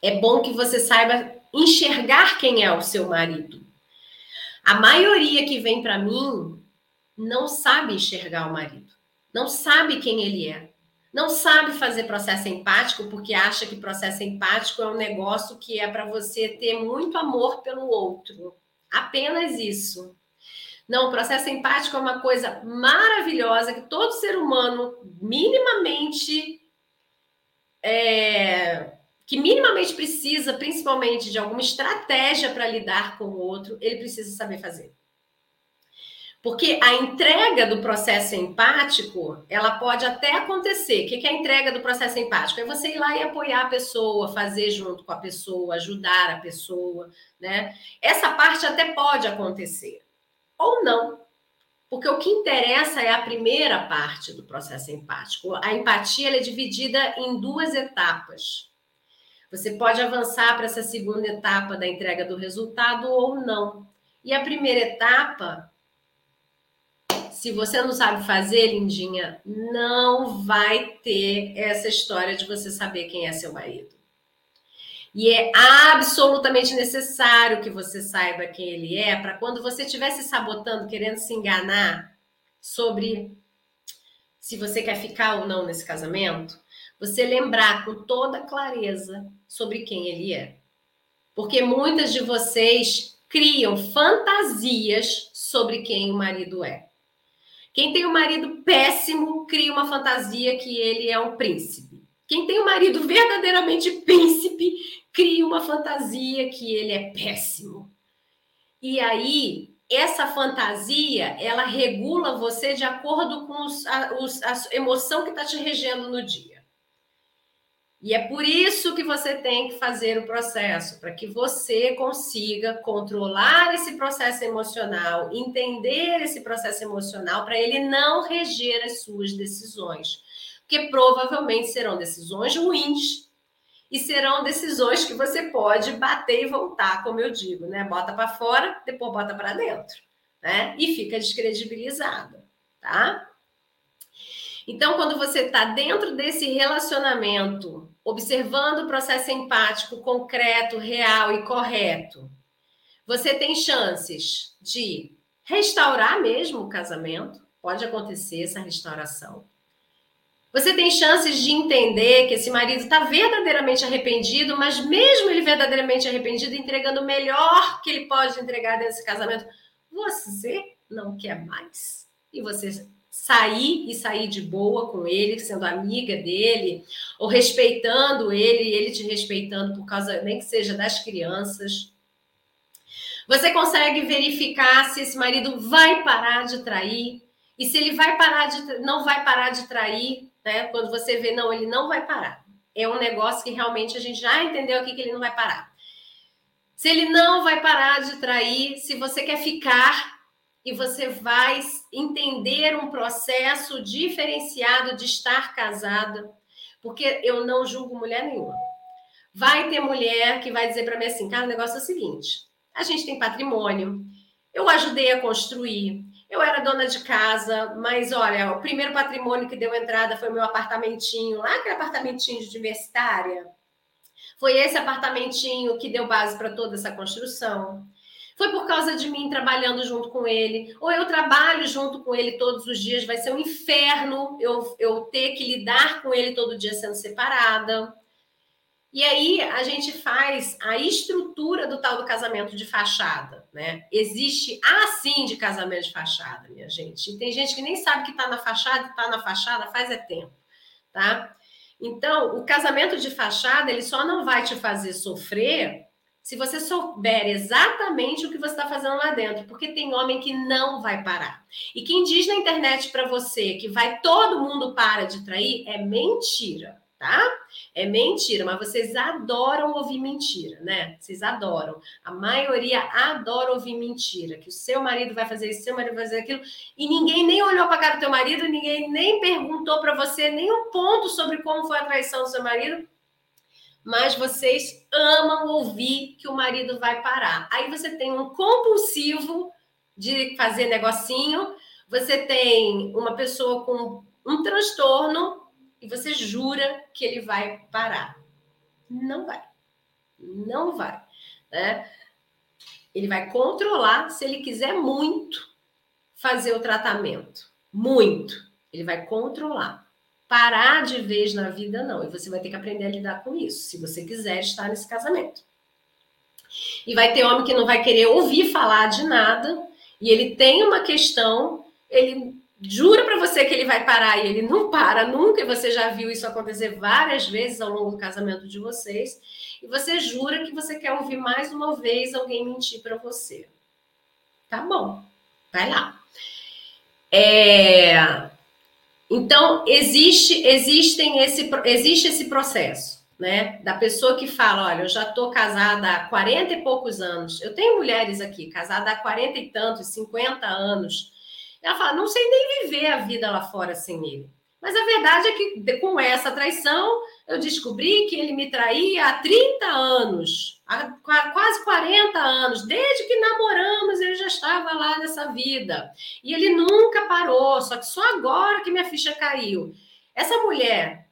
é bom que você saiba enxergar quem é o seu marido. A maioria que vem para mim não sabe enxergar o marido, não sabe quem ele é, não sabe fazer processo empático porque acha que processo empático é um negócio que é para você ter muito amor pelo outro. Apenas isso. Não, o processo empático é uma coisa maravilhosa que todo ser humano minimamente é, que minimamente precisa, principalmente de alguma estratégia para lidar com o outro, ele precisa saber fazer. Porque a entrega do processo empático, ela pode até acontecer. O que é a entrega do processo empático? É você ir lá e apoiar a pessoa, fazer junto com a pessoa, ajudar a pessoa, né? Essa parte até pode acontecer. Ou não. Porque o que interessa é a primeira parte do processo empático. A empatia é dividida em duas etapas. Você pode avançar para essa segunda etapa da entrega do resultado ou não. E a primeira etapa, se você não sabe fazer, lindinha, não vai ter essa história de você saber quem é seu marido. E é absolutamente necessário que você saiba quem ele é, para quando você estiver se sabotando, querendo se enganar sobre se você quer ficar ou não nesse casamento, você lembrar com toda clareza sobre quem ele é. Porque muitas de vocês criam fantasias sobre quem o marido é. Quem tem um marido péssimo cria uma fantasia que ele é um príncipe. Quem tem um marido verdadeiramente príncipe cria uma fantasia que ele é péssimo. E aí, essa fantasia, ela regula você de acordo com os, a, os, a emoção que está te regendo no dia. E é por isso que você tem que fazer o processo, para que você consiga controlar esse processo emocional, entender esse processo emocional, para ele não reger as suas decisões. Porque provavelmente serão decisões ruins e serão decisões que você pode bater e voltar, como eu digo, né? Bota para fora, depois bota para dentro, né? E fica descredibilizada, tá? Então, quando você está dentro desse relacionamento observando o processo empático concreto, real e correto, você tem chances de restaurar mesmo o casamento, pode acontecer essa restauração. Você tem chances de entender que esse marido está verdadeiramente arrependido, mas mesmo ele verdadeiramente arrependido, entregando o melhor que ele pode entregar desse casamento, você não quer mais. E você sair e sair de boa com ele, sendo amiga dele, ou respeitando ele, ele te respeitando por causa, nem que seja das crianças. Você consegue verificar se esse marido vai parar de trair, e se ele vai parar de não vai parar de trair, né? Quando você vê, não, ele não vai parar. É um negócio que realmente a gente já entendeu aqui que ele não vai parar. Se ele não vai parar de trair, se você quer ficar e você vai entender um processo diferenciado de estar casada, porque eu não julgo mulher nenhuma. Vai ter mulher que vai dizer para mim assim, cara, o negócio é o seguinte: a gente tem patrimônio, eu ajudei a construir, eu era dona de casa, mas olha, o primeiro patrimônio que deu entrada foi o meu apartamentinho, lá aquele apartamentinho de universitária. Foi esse apartamentinho que deu base para toda essa construção. Foi por causa de mim trabalhando junto com ele, ou eu trabalho junto com ele todos os dias, vai ser um inferno eu, eu ter que lidar com ele todo dia sendo separada. E aí a gente faz a estrutura do tal do casamento de fachada, né? Existe assim de casamento de fachada, minha gente. E tem gente que nem sabe que está na fachada, está na fachada faz é tempo, tá? Então, o casamento de fachada, ele só não vai te fazer sofrer se você souber exatamente o que você está fazendo lá dentro, porque tem homem que não vai parar. E quem diz na internet para você que vai todo mundo para de trair é mentira tá? É mentira, mas vocês adoram ouvir mentira, né? Vocês adoram. A maioria adora ouvir mentira, que o seu marido vai fazer isso, seu marido vai fazer aquilo, e ninguém nem olhou para cara do teu marido, ninguém nem perguntou para você nenhum ponto sobre como foi a traição do seu marido. Mas vocês amam ouvir que o marido vai parar. Aí você tem um compulsivo de fazer negocinho, você tem uma pessoa com um transtorno e você jura que ele vai parar. Não vai. Não vai. Né? Ele vai controlar se ele quiser muito fazer o tratamento. Muito. Ele vai controlar. Parar de vez na vida, não. E você vai ter que aprender a lidar com isso, se você quiser estar nesse casamento. E vai ter homem que não vai querer ouvir falar de nada, e ele tem uma questão, ele jura para você que ele vai parar e ele não para nunca, e você já viu isso acontecer várias vezes ao longo do casamento de vocês, e você jura que você quer ouvir mais uma vez alguém mentir para você. Tá bom, vai lá. É... Então, existe, existem esse, existe esse processo, né? Da pessoa que fala: olha, eu já estou casada há 40 e poucos anos. Eu tenho mulheres aqui, casada há 40 e tantos, 50 anos ela fala: não sei nem viver a vida lá fora sem ele. Mas a verdade é que com essa traição, eu descobri que ele me traía há 30 anos, há quase 40 anos, desde que namoramos, ele já estava lá nessa vida. E ele nunca parou, só que só agora que minha ficha caiu. Essa mulher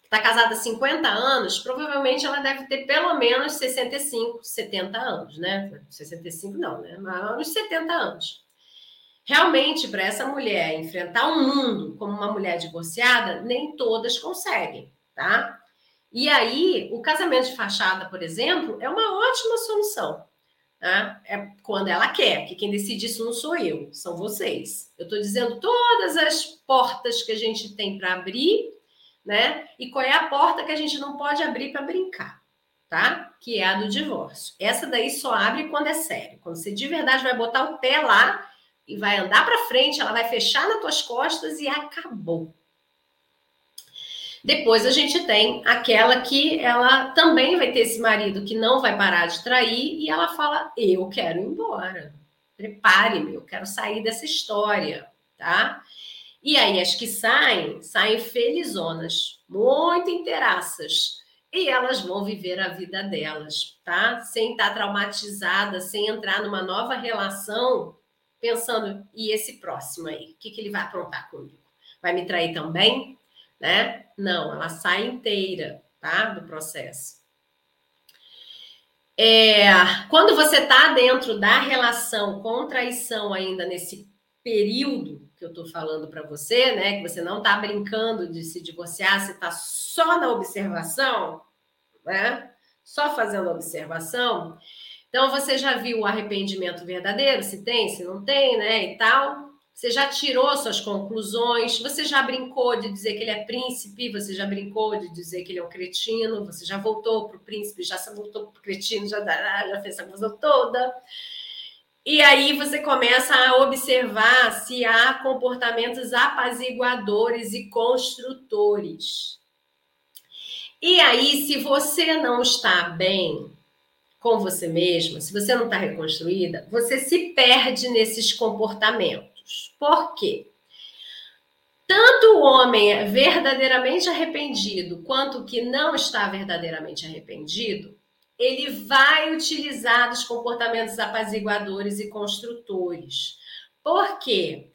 que está casada há 50 anos, provavelmente ela deve ter pelo menos 65, 70 anos, né? 65 não, né? Mas uns 70 anos. Realmente, para essa mulher enfrentar o um mundo como uma mulher divorciada, nem todas conseguem, tá? E aí, o casamento de fachada, por exemplo, é uma ótima solução. Tá? É quando ela quer, que quem decide isso não sou eu, são vocês. Eu estou dizendo todas as portas que a gente tem para abrir, né? E qual é a porta que a gente não pode abrir para brincar, tá? Que é a do divórcio. Essa daí só abre quando é sério. Quando você de verdade vai botar o pé lá e vai andar para frente, ela vai fechar nas tuas costas e acabou. Depois a gente tem aquela que ela também vai ter esse marido que não vai parar de trair e ela fala: "Eu quero ir embora. Prepare-me, eu quero sair dessa história", tá? E aí as que saem, saem felizonas, muito inteiraças. E elas vão viver a vida delas, tá? Sem estar traumatizadas, sem entrar numa nova relação pensando, e esse próximo aí? O que, que ele vai aprontar comigo? Vai me trair também? Né? Não, ela sai inteira, tá? Do processo. É, quando você está dentro da relação com traição ainda nesse período, que eu estou falando para você, né? Que você não está brincando de se divorciar, você está só na observação, né? Só fazendo observação. Então você já viu o arrependimento verdadeiro, se tem, se não tem, né? E tal. Você já tirou suas conclusões, você já brincou de dizer que ele é príncipe, você já brincou de dizer que ele é um cretino, você já voltou para o príncipe, já voltou para o cretino, já, já fez essa coisa toda. E aí você começa a observar se há comportamentos apaziguadores e construtores. E aí, se você não está bem com você mesma, se você não está reconstruída, você se perde nesses comportamentos. Por quê? Tanto o homem é verdadeiramente arrependido quanto o que não está verdadeiramente arrependido ele vai utilizar os comportamentos apaziguadores e construtores. Por quê?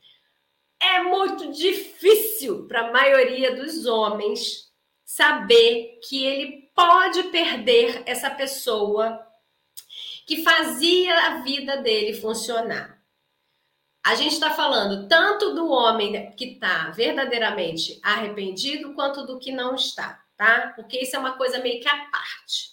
É muito difícil para a maioria dos homens saber que ele pode perder essa pessoa que fazia a vida dele funcionar. A gente está falando tanto do homem que está verdadeiramente arrependido quanto do que não está, tá? Porque isso é uma coisa meio que à parte.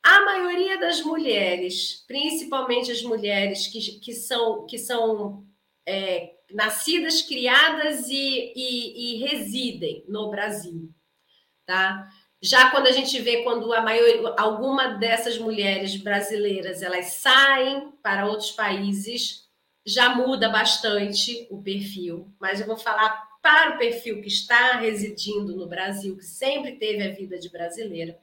A maioria das mulheres, principalmente as mulheres que, que são, que são é, nascidas, criadas e, e, e, residem no Brasil, tá? Já quando a gente vê quando a maioria, alguma dessas mulheres brasileiras elas saem para outros países, já muda bastante o perfil. Mas eu vou falar para o perfil que está residindo no Brasil, que sempre teve a vida de brasileira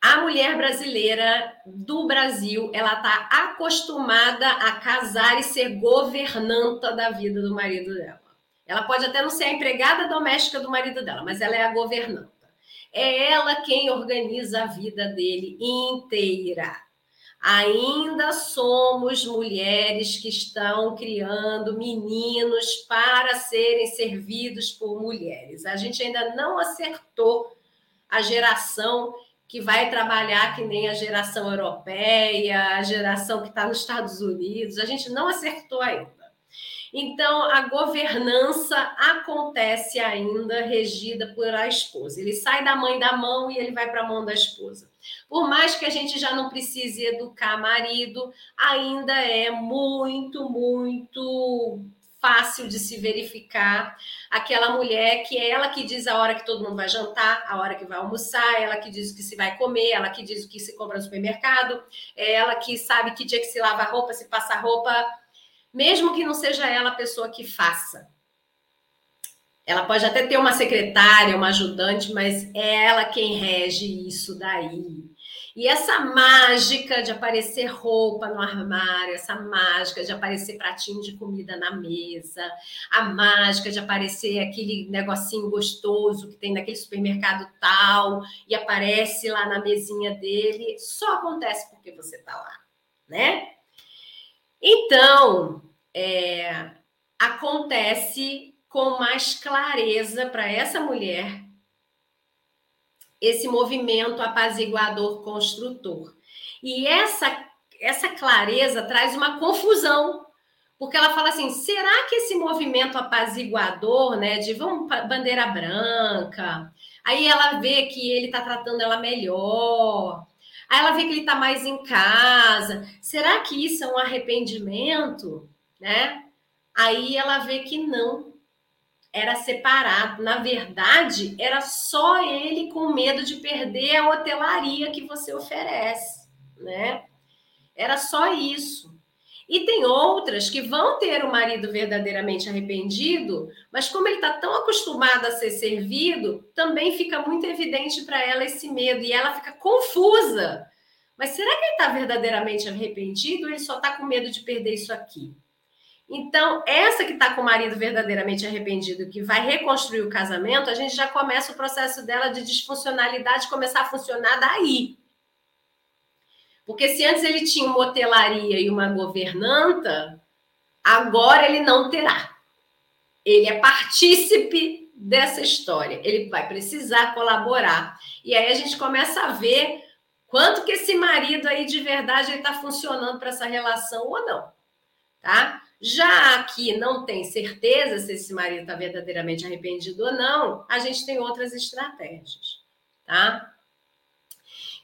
a mulher brasileira do Brasil, ela está acostumada a casar e ser governanta da vida do marido dela. Ela pode até não ser a empregada doméstica do marido dela, mas ela é a governanta. É ela quem organiza a vida dele inteira. Ainda somos mulheres que estão criando meninos para serem servidos por mulheres. A gente ainda não acertou a geração que vai trabalhar que nem a geração europeia, a geração que está nos Estados Unidos. A gente não acertou ainda. Então, a governança acontece ainda regida por a esposa. Ele sai da mãe da mão e ele vai para a mão da esposa. Por mais que a gente já não precise educar marido, ainda é muito, muito fácil de se verificar aquela mulher que é ela que diz a hora que todo mundo vai jantar, a hora que vai almoçar, ela que diz o que se vai comer, ela que diz o que se compra no supermercado, é ela que sabe que dia que se lava a roupa, se passa a roupa, mesmo que não seja ela a pessoa que faça. Ela pode até ter uma secretária, uma ajudante, mas é ela quem rege isso daí. E essa mágica de aparecer roupa no armário, essa mágica de aparecer pratinho de comida na mesa, a mágica de aparecer aquele negocinho gostoso que tem naquele supermercado tal e aparece lá na mesinha dele, só acontece porque você está lá, né? Então, é, acontece com mais clareza para essa mulher esse movimento apaziguador construtor. E essa essa clareza traz uma confusão, porque ela fala assim: será que esse movimento apaziguador, né, de vamos bandeira branca, aí ela vê que ele está tratando ela melhor, aí ela vê que ele está mais em casa, será que isso é um arrependimento, né? Aí ela vê que não, era separado. Na verdade, era só ele com medo de perder a hotelaria que você oferece, né? Era só isso. E tem outras que vão ter o marido verdadeiramente arrependido, mas como ele está tão acostumado a ser servido, também fica muito evidente para ela esse medo e ela fica confusa. Mas será que ele está verdadeiramente arrependido ou ele só está com medo de perder isso aqui? Então, essa que está com o marido verdadeiramente arrependido, que vai reconstruir o casamento, a gente já começa o processo dela de disfuncionalidade começar a funcionar daí. Porque se antes ele tinha uma hotelaria e uma governanta, agora ele não terá. Ele é partícipe dessa história. Ele vai precisar colaborar. E aí a gente começa a ver quanto que esse marido aí de verdade está funcionando para essa relação ou não, tá? Já que não tem certeza se esse marido está verdadeiramente arrependido ou não, a gente tem outras estratégias, tá?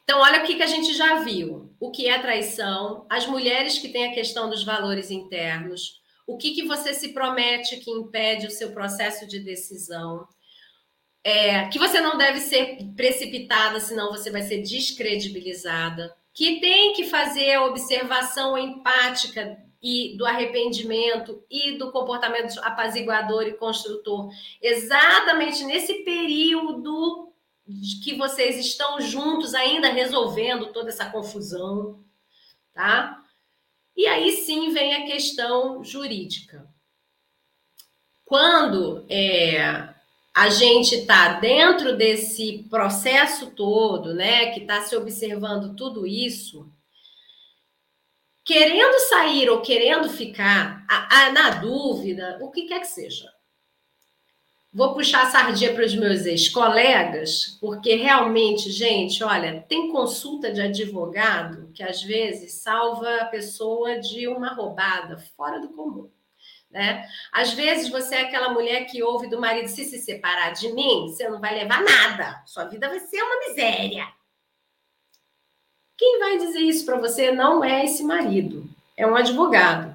Então, olha o que, que a gente já viu. O que é traição, as mulheres que têm a questão dos valores internos, o que, que você se promete que impede o seu processo de decisão, é, que você não deve ser precipitada, senão você vai ser descredibilizada, que tem que fazer a observação empática e do arrependimento e do comportamento apaziguador e construtor, exatamente nesse período que vocês estão juntos ainda resolvendo toda essa confusão, tá? E aí sim vem a questão jurídica. Quando é, a gente está dentro desse processo todo, né, que está se observando tudo isso, querendo sair ou querendo ficar, a, a, na dúvida, o que quer que seja. Vou puxar a sardinha para os meus ex-colegas, porque realmente, gente, olha, tem consulta de advogado que às vezes salva a pessoa de uma roubada fora do comum. Né? Às vezes você é aquela mulher que ouve do marido: se se separar de mim, você não vai levar nada, sua vida vai ser uma miséria. Quem vai dizer isso para você não é esse marido, é um advogado.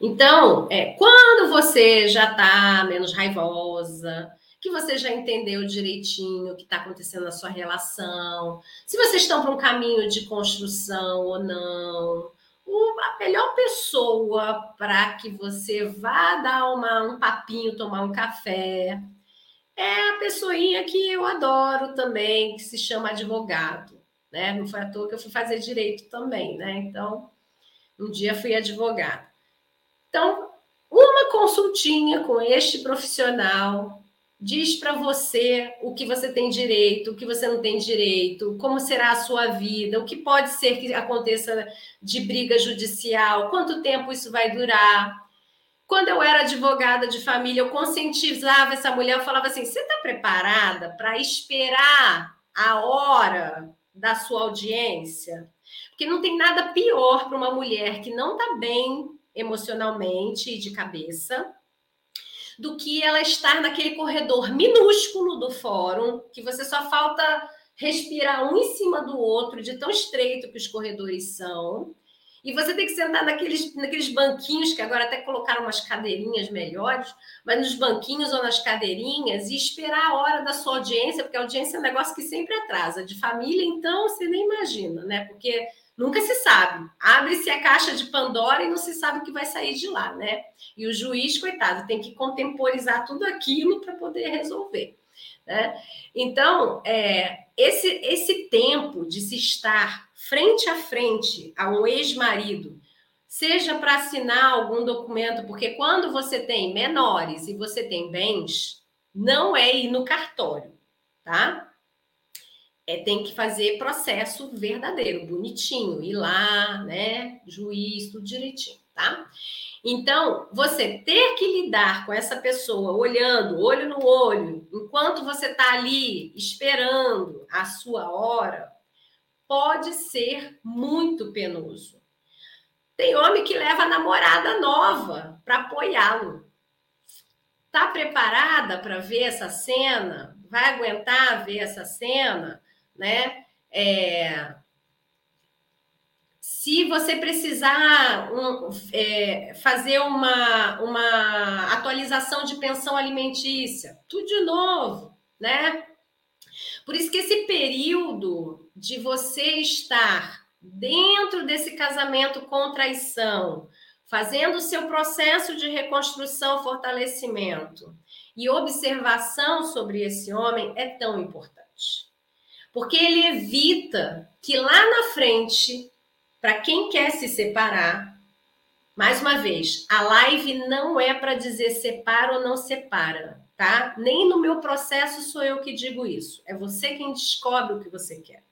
Então, é, quando você já está menos raivosa, que você já entendeu direitinho o que está acontecendo na sua relação, se vocês estão para um caminho de construção ou não, a melhor pessoa para que você vá dar uma, um papinho, tomar um café, é a pessoinha que eu adoro também, que se chama advogado. Né? Não foi à toa que eu fui fazer direito também, né? Então, um dia fui advogada. Então, uma consultinha com este profissional diz para você o que você tem direito, o que você não tem direito, como será a sua vida, o que pode ser que aconteça de briga judicial, quanto tempo isso vai durar. Quando eu era advogada de família, eu conscientizava essa mulher, eu falava assim: você está preparada para esperar a hora da sua audiência? Porque não tem nada pior para uma mulher que não está bem emocionalmente e de cabeça do que ela estar naquele corredor minúsculo do fórum, que você só falta respirar um em cima do outro, de tão estreito que os corredores são. E você tem que sentar naqueles, naqueles banquinhos, que agora até colocaram umas cadeirinhas melhores, mas nos banquinhos ou nas cadeirinhas, e esperar a hora da sua audiência, porque a audiência é um negócio que sempre atrasa. De família, então, você nem imagina, né? Porque Nunca se sabe. Abre-se a caixa de Pandora e não se sabe o que vai sair de lá, né? E o juiz, coitado, tem que contemporizar tudo aquilo para poder resolver. Né? Então, é, esse, esse tempo de se estar frente a frente a um ex-marido, seja para assinar algum documento, porque quando você tem menores e você tem bens, não é ir no cartório, tá? é, tem que fazer processo verdadeiro, bonitinho, ir lá, né? Juiz, tudo direitinho, tá? Então, você ter que lidar com essa pessoa olhando, olho no olho, enquanto você está ali esperando a sua hora, pode ser muito penoso. Tem homem que leva a namorada nova para apoiá-lo. Tá preparada para ver essa cena? Vai aguentar ver essa cena? né? É, se você precisar um, é, fazer uma, uma atualização de pensão alimentícia, tudo de novo, né? Por isso que esse período de você estar dentro desse casamento com traição, fazendo o seu processo de reconstrução, fortalecimento e observação sobre esse homem é tão importante porque ele evita que lá na frente, para quem quer se separar, mais uma vez, a live não é para dizer separa ou não separa, tá? Nem no meu processo sou eu que digo isso. É você quem descobre o que você quer.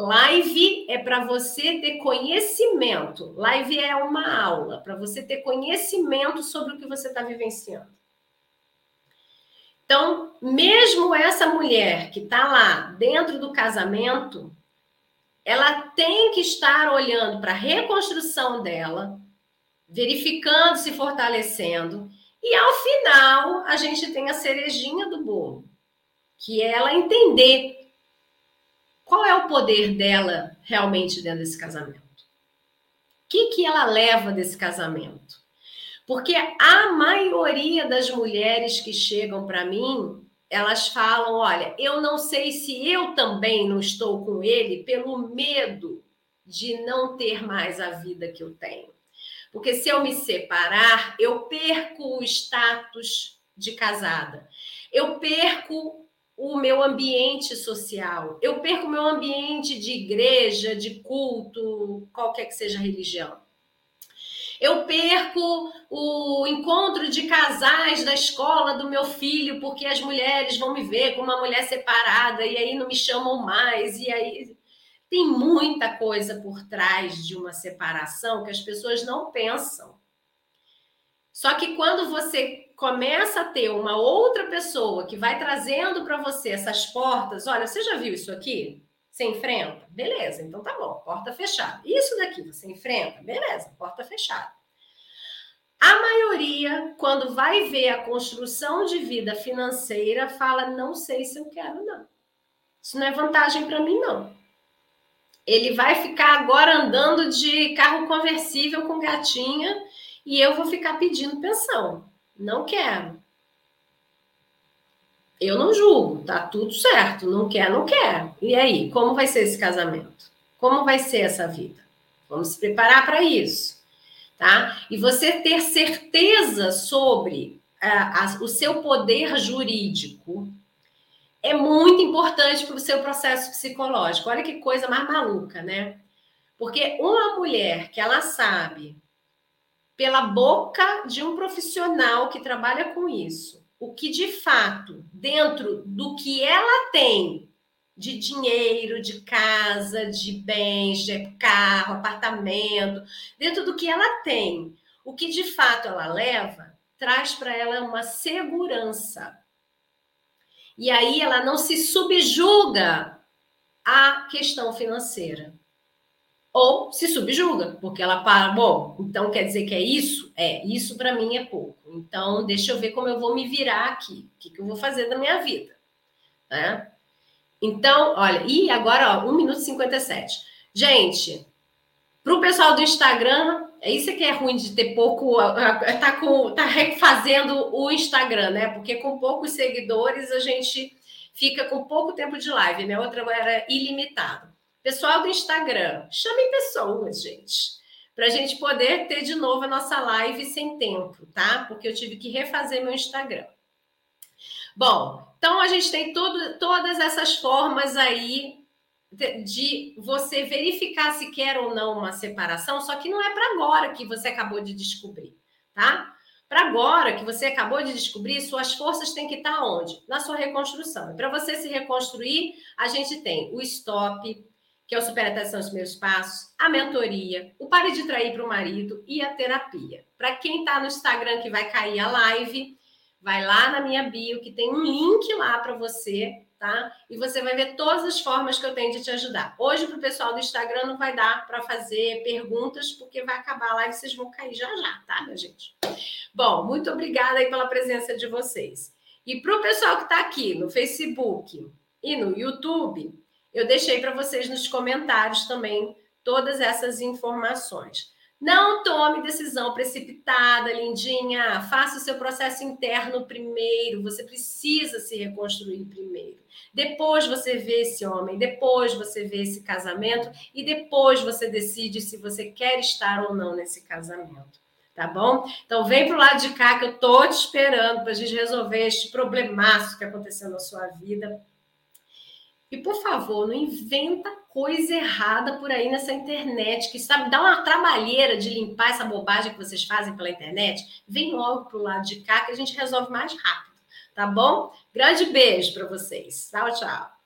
Live é para você ter conhecimento. Live é uma aula para você ter conhecimento sobre o que você está vivenciando. Então, mesmo essa mulher que está lá dentro do casamento, ela tem que estar olhando para a reconstrução dela, verificando, se fortalecendo. E ao final, a gente tem a cerejinha do bolo, que é ela entender qual é o poder dela realmente dentro desse casamento. O que, que ela leva desse casamento? Porque a maioria das mulheres que chegam para mim, elas falam: olha, eu não sei se eu também não estou com ele pelo medo de não ter mais a vida que eu tenho. Porque se eu me separar, eu perco o status de casada. Eu perco o meu ambiente social. Eu perco o meu ambiente de igreja, de culto, qualquer que seja a religião. Eu perco o encontro de casais da escola do meu filho, porque as mulheres vão me ver como uma mulher separada e aí não me chamam mais. E aí tem muita coisa por trás de uma separação que as pessoas não pensam. Só que quando você começa a ter uma outra pessoa que vai trazendo para você essas portas, olha, você já viu isso aqui? Você enfrenta? Beleza, então tá bom, porta fechada. Isso daqui você enfrenta? Beleza, porta fechada. A maioria, quando vai ver a construção de vida financeira, fala: não sei se eu quero, não. Isso não é vantagem para mim, não ele vai ficar agora andando de carro conversível com gatinha e eu vou ficar pedindo pensão. Não quero. Eu não julgo, tá tudo certo. Não quer, não quer. E aí, como vai ser esse casamento? Como vai ser essa vida? Vamos se preparar para isso, tá? E você ter certeza sobre uh, o seu poder jurídico, é muito importante para o seu processo psicológico. Olha que coisa mais maluca, né? Porque uma mulher que ela sabe, pela boca de um profissional que trabalha com isso, o que de fato, dentro do que ela tem de dinheiro, de casa, de bens, de carro, apartamento, dentro do que ela tem, o que de fato ela leva, traz para ela uma segurança e aí ela não se subjuga à questão financeira. Ou se subjuga, porque ela para, bom, então quer dizer que é isso? É, isso para mim é pouco. Então, deixa eu ver como eu vou me virar aqui. O que, que eu vou fazer da minha vida? Né? Então, olha, e agora, ó, 1 minuto e 57. Gente, para o pessoal do Instagram, é isso que é ruim de ter pouco, tá com, tá refazendo o Instagram, né? Porque com poucos seguidores a gente fica com pouco tempo de live, né? Outra era ilimitado. Pessoal do Instagram, chamem pessoas, gente, para a gente poder ter de novo a nossa live sem tempo, tá? Porque eu tive que refazer meu Instagram. Bom, então a gente tem todo, todas essas formas aí de você verificar se quer ou não uma separação, só que não é para agora que você acabou de descobrir, tá? Para agora que você acabou de descobrir, suas forças têm que estar onde? Na sua reconstrução. Para você se reconstruir, a gente tem o stop, que é o superação dos meus passos, a mentoria, o pare de trair para o marido e a terapia. Para quem está no Instagram que vai cair a live, vai lá na minha bio que tem um link lá para você tá? E você vai ver todas as formas que eu tenho de te ajudar. Hoje, para o pessoal do Instagram, não vai dar para fazer perguntas, porque vai acabar a live e vocês vão cair já já, tá, minha gente? Bom, muito obrigada aí pela presença de vocês. E para o pessoal que está aqui no Facebook e no YouTube, eu deixei para vocês nos comentários também todas essas informações. Não tome decisão precipitada, lindinha. Faça o seu processo interno primeiro. Você precisa se reconstruir primeiro. Depois você vê esse homem, depois você vê esse casamento e depois você decide se você quer estar ou não nesse casamento. Tá bom? Então vem para o lado de cá que eu tô te esperando para a gente resolver este problemaço que aconteceu na sua vida. E por favor, não inventa coisa errada por aí nessa internet, que sabe, dá uma trabalheira de limpar essa bobagem que vocês fazem pela internet. Vem logo para o lado de cá que a gente resolve mais rápido, tá bom? Grande beijo para vocês. Tchau, tchau.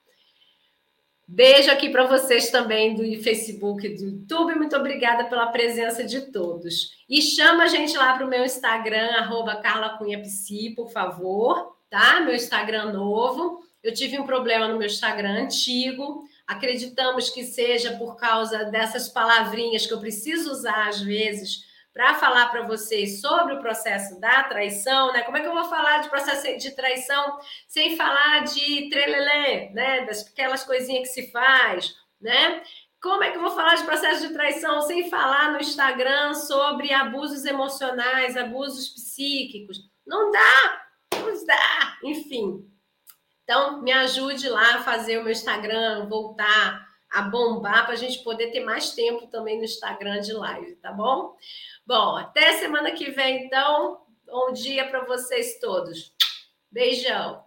Beijo aqui para vocês também do Facebook e do YouTube. Muito obrigada pela presença de todos. E chama a gente lá para o meu Instagram, arroba Carla Cunha Psi, por favor, tá? Meu Instagram novo. Eu tive um problema no meu Instagram antigo. Acreditamos que seja por causa dessas palavrinhas que eu preciso usar às vezes para falar para vocês sobre o processo da traição, né? Como é que eu vou falar de processo de traição sem falar de trelelê, né? Das aquelas coisinhas que se faz, né? Como é que eu vou falar de processo de traição sem falar no Instagram sobre abusos emocionais, abusos psíquicos? Não dá, não dá, enfim. Então, me ajude lá a fazer o meu Instagram voltar a bombar para a gente poder ter mais tempo também no Instagram de live, tá bom? Bom, até semana que vem, então. Bom dia para vocês todos. Beijão.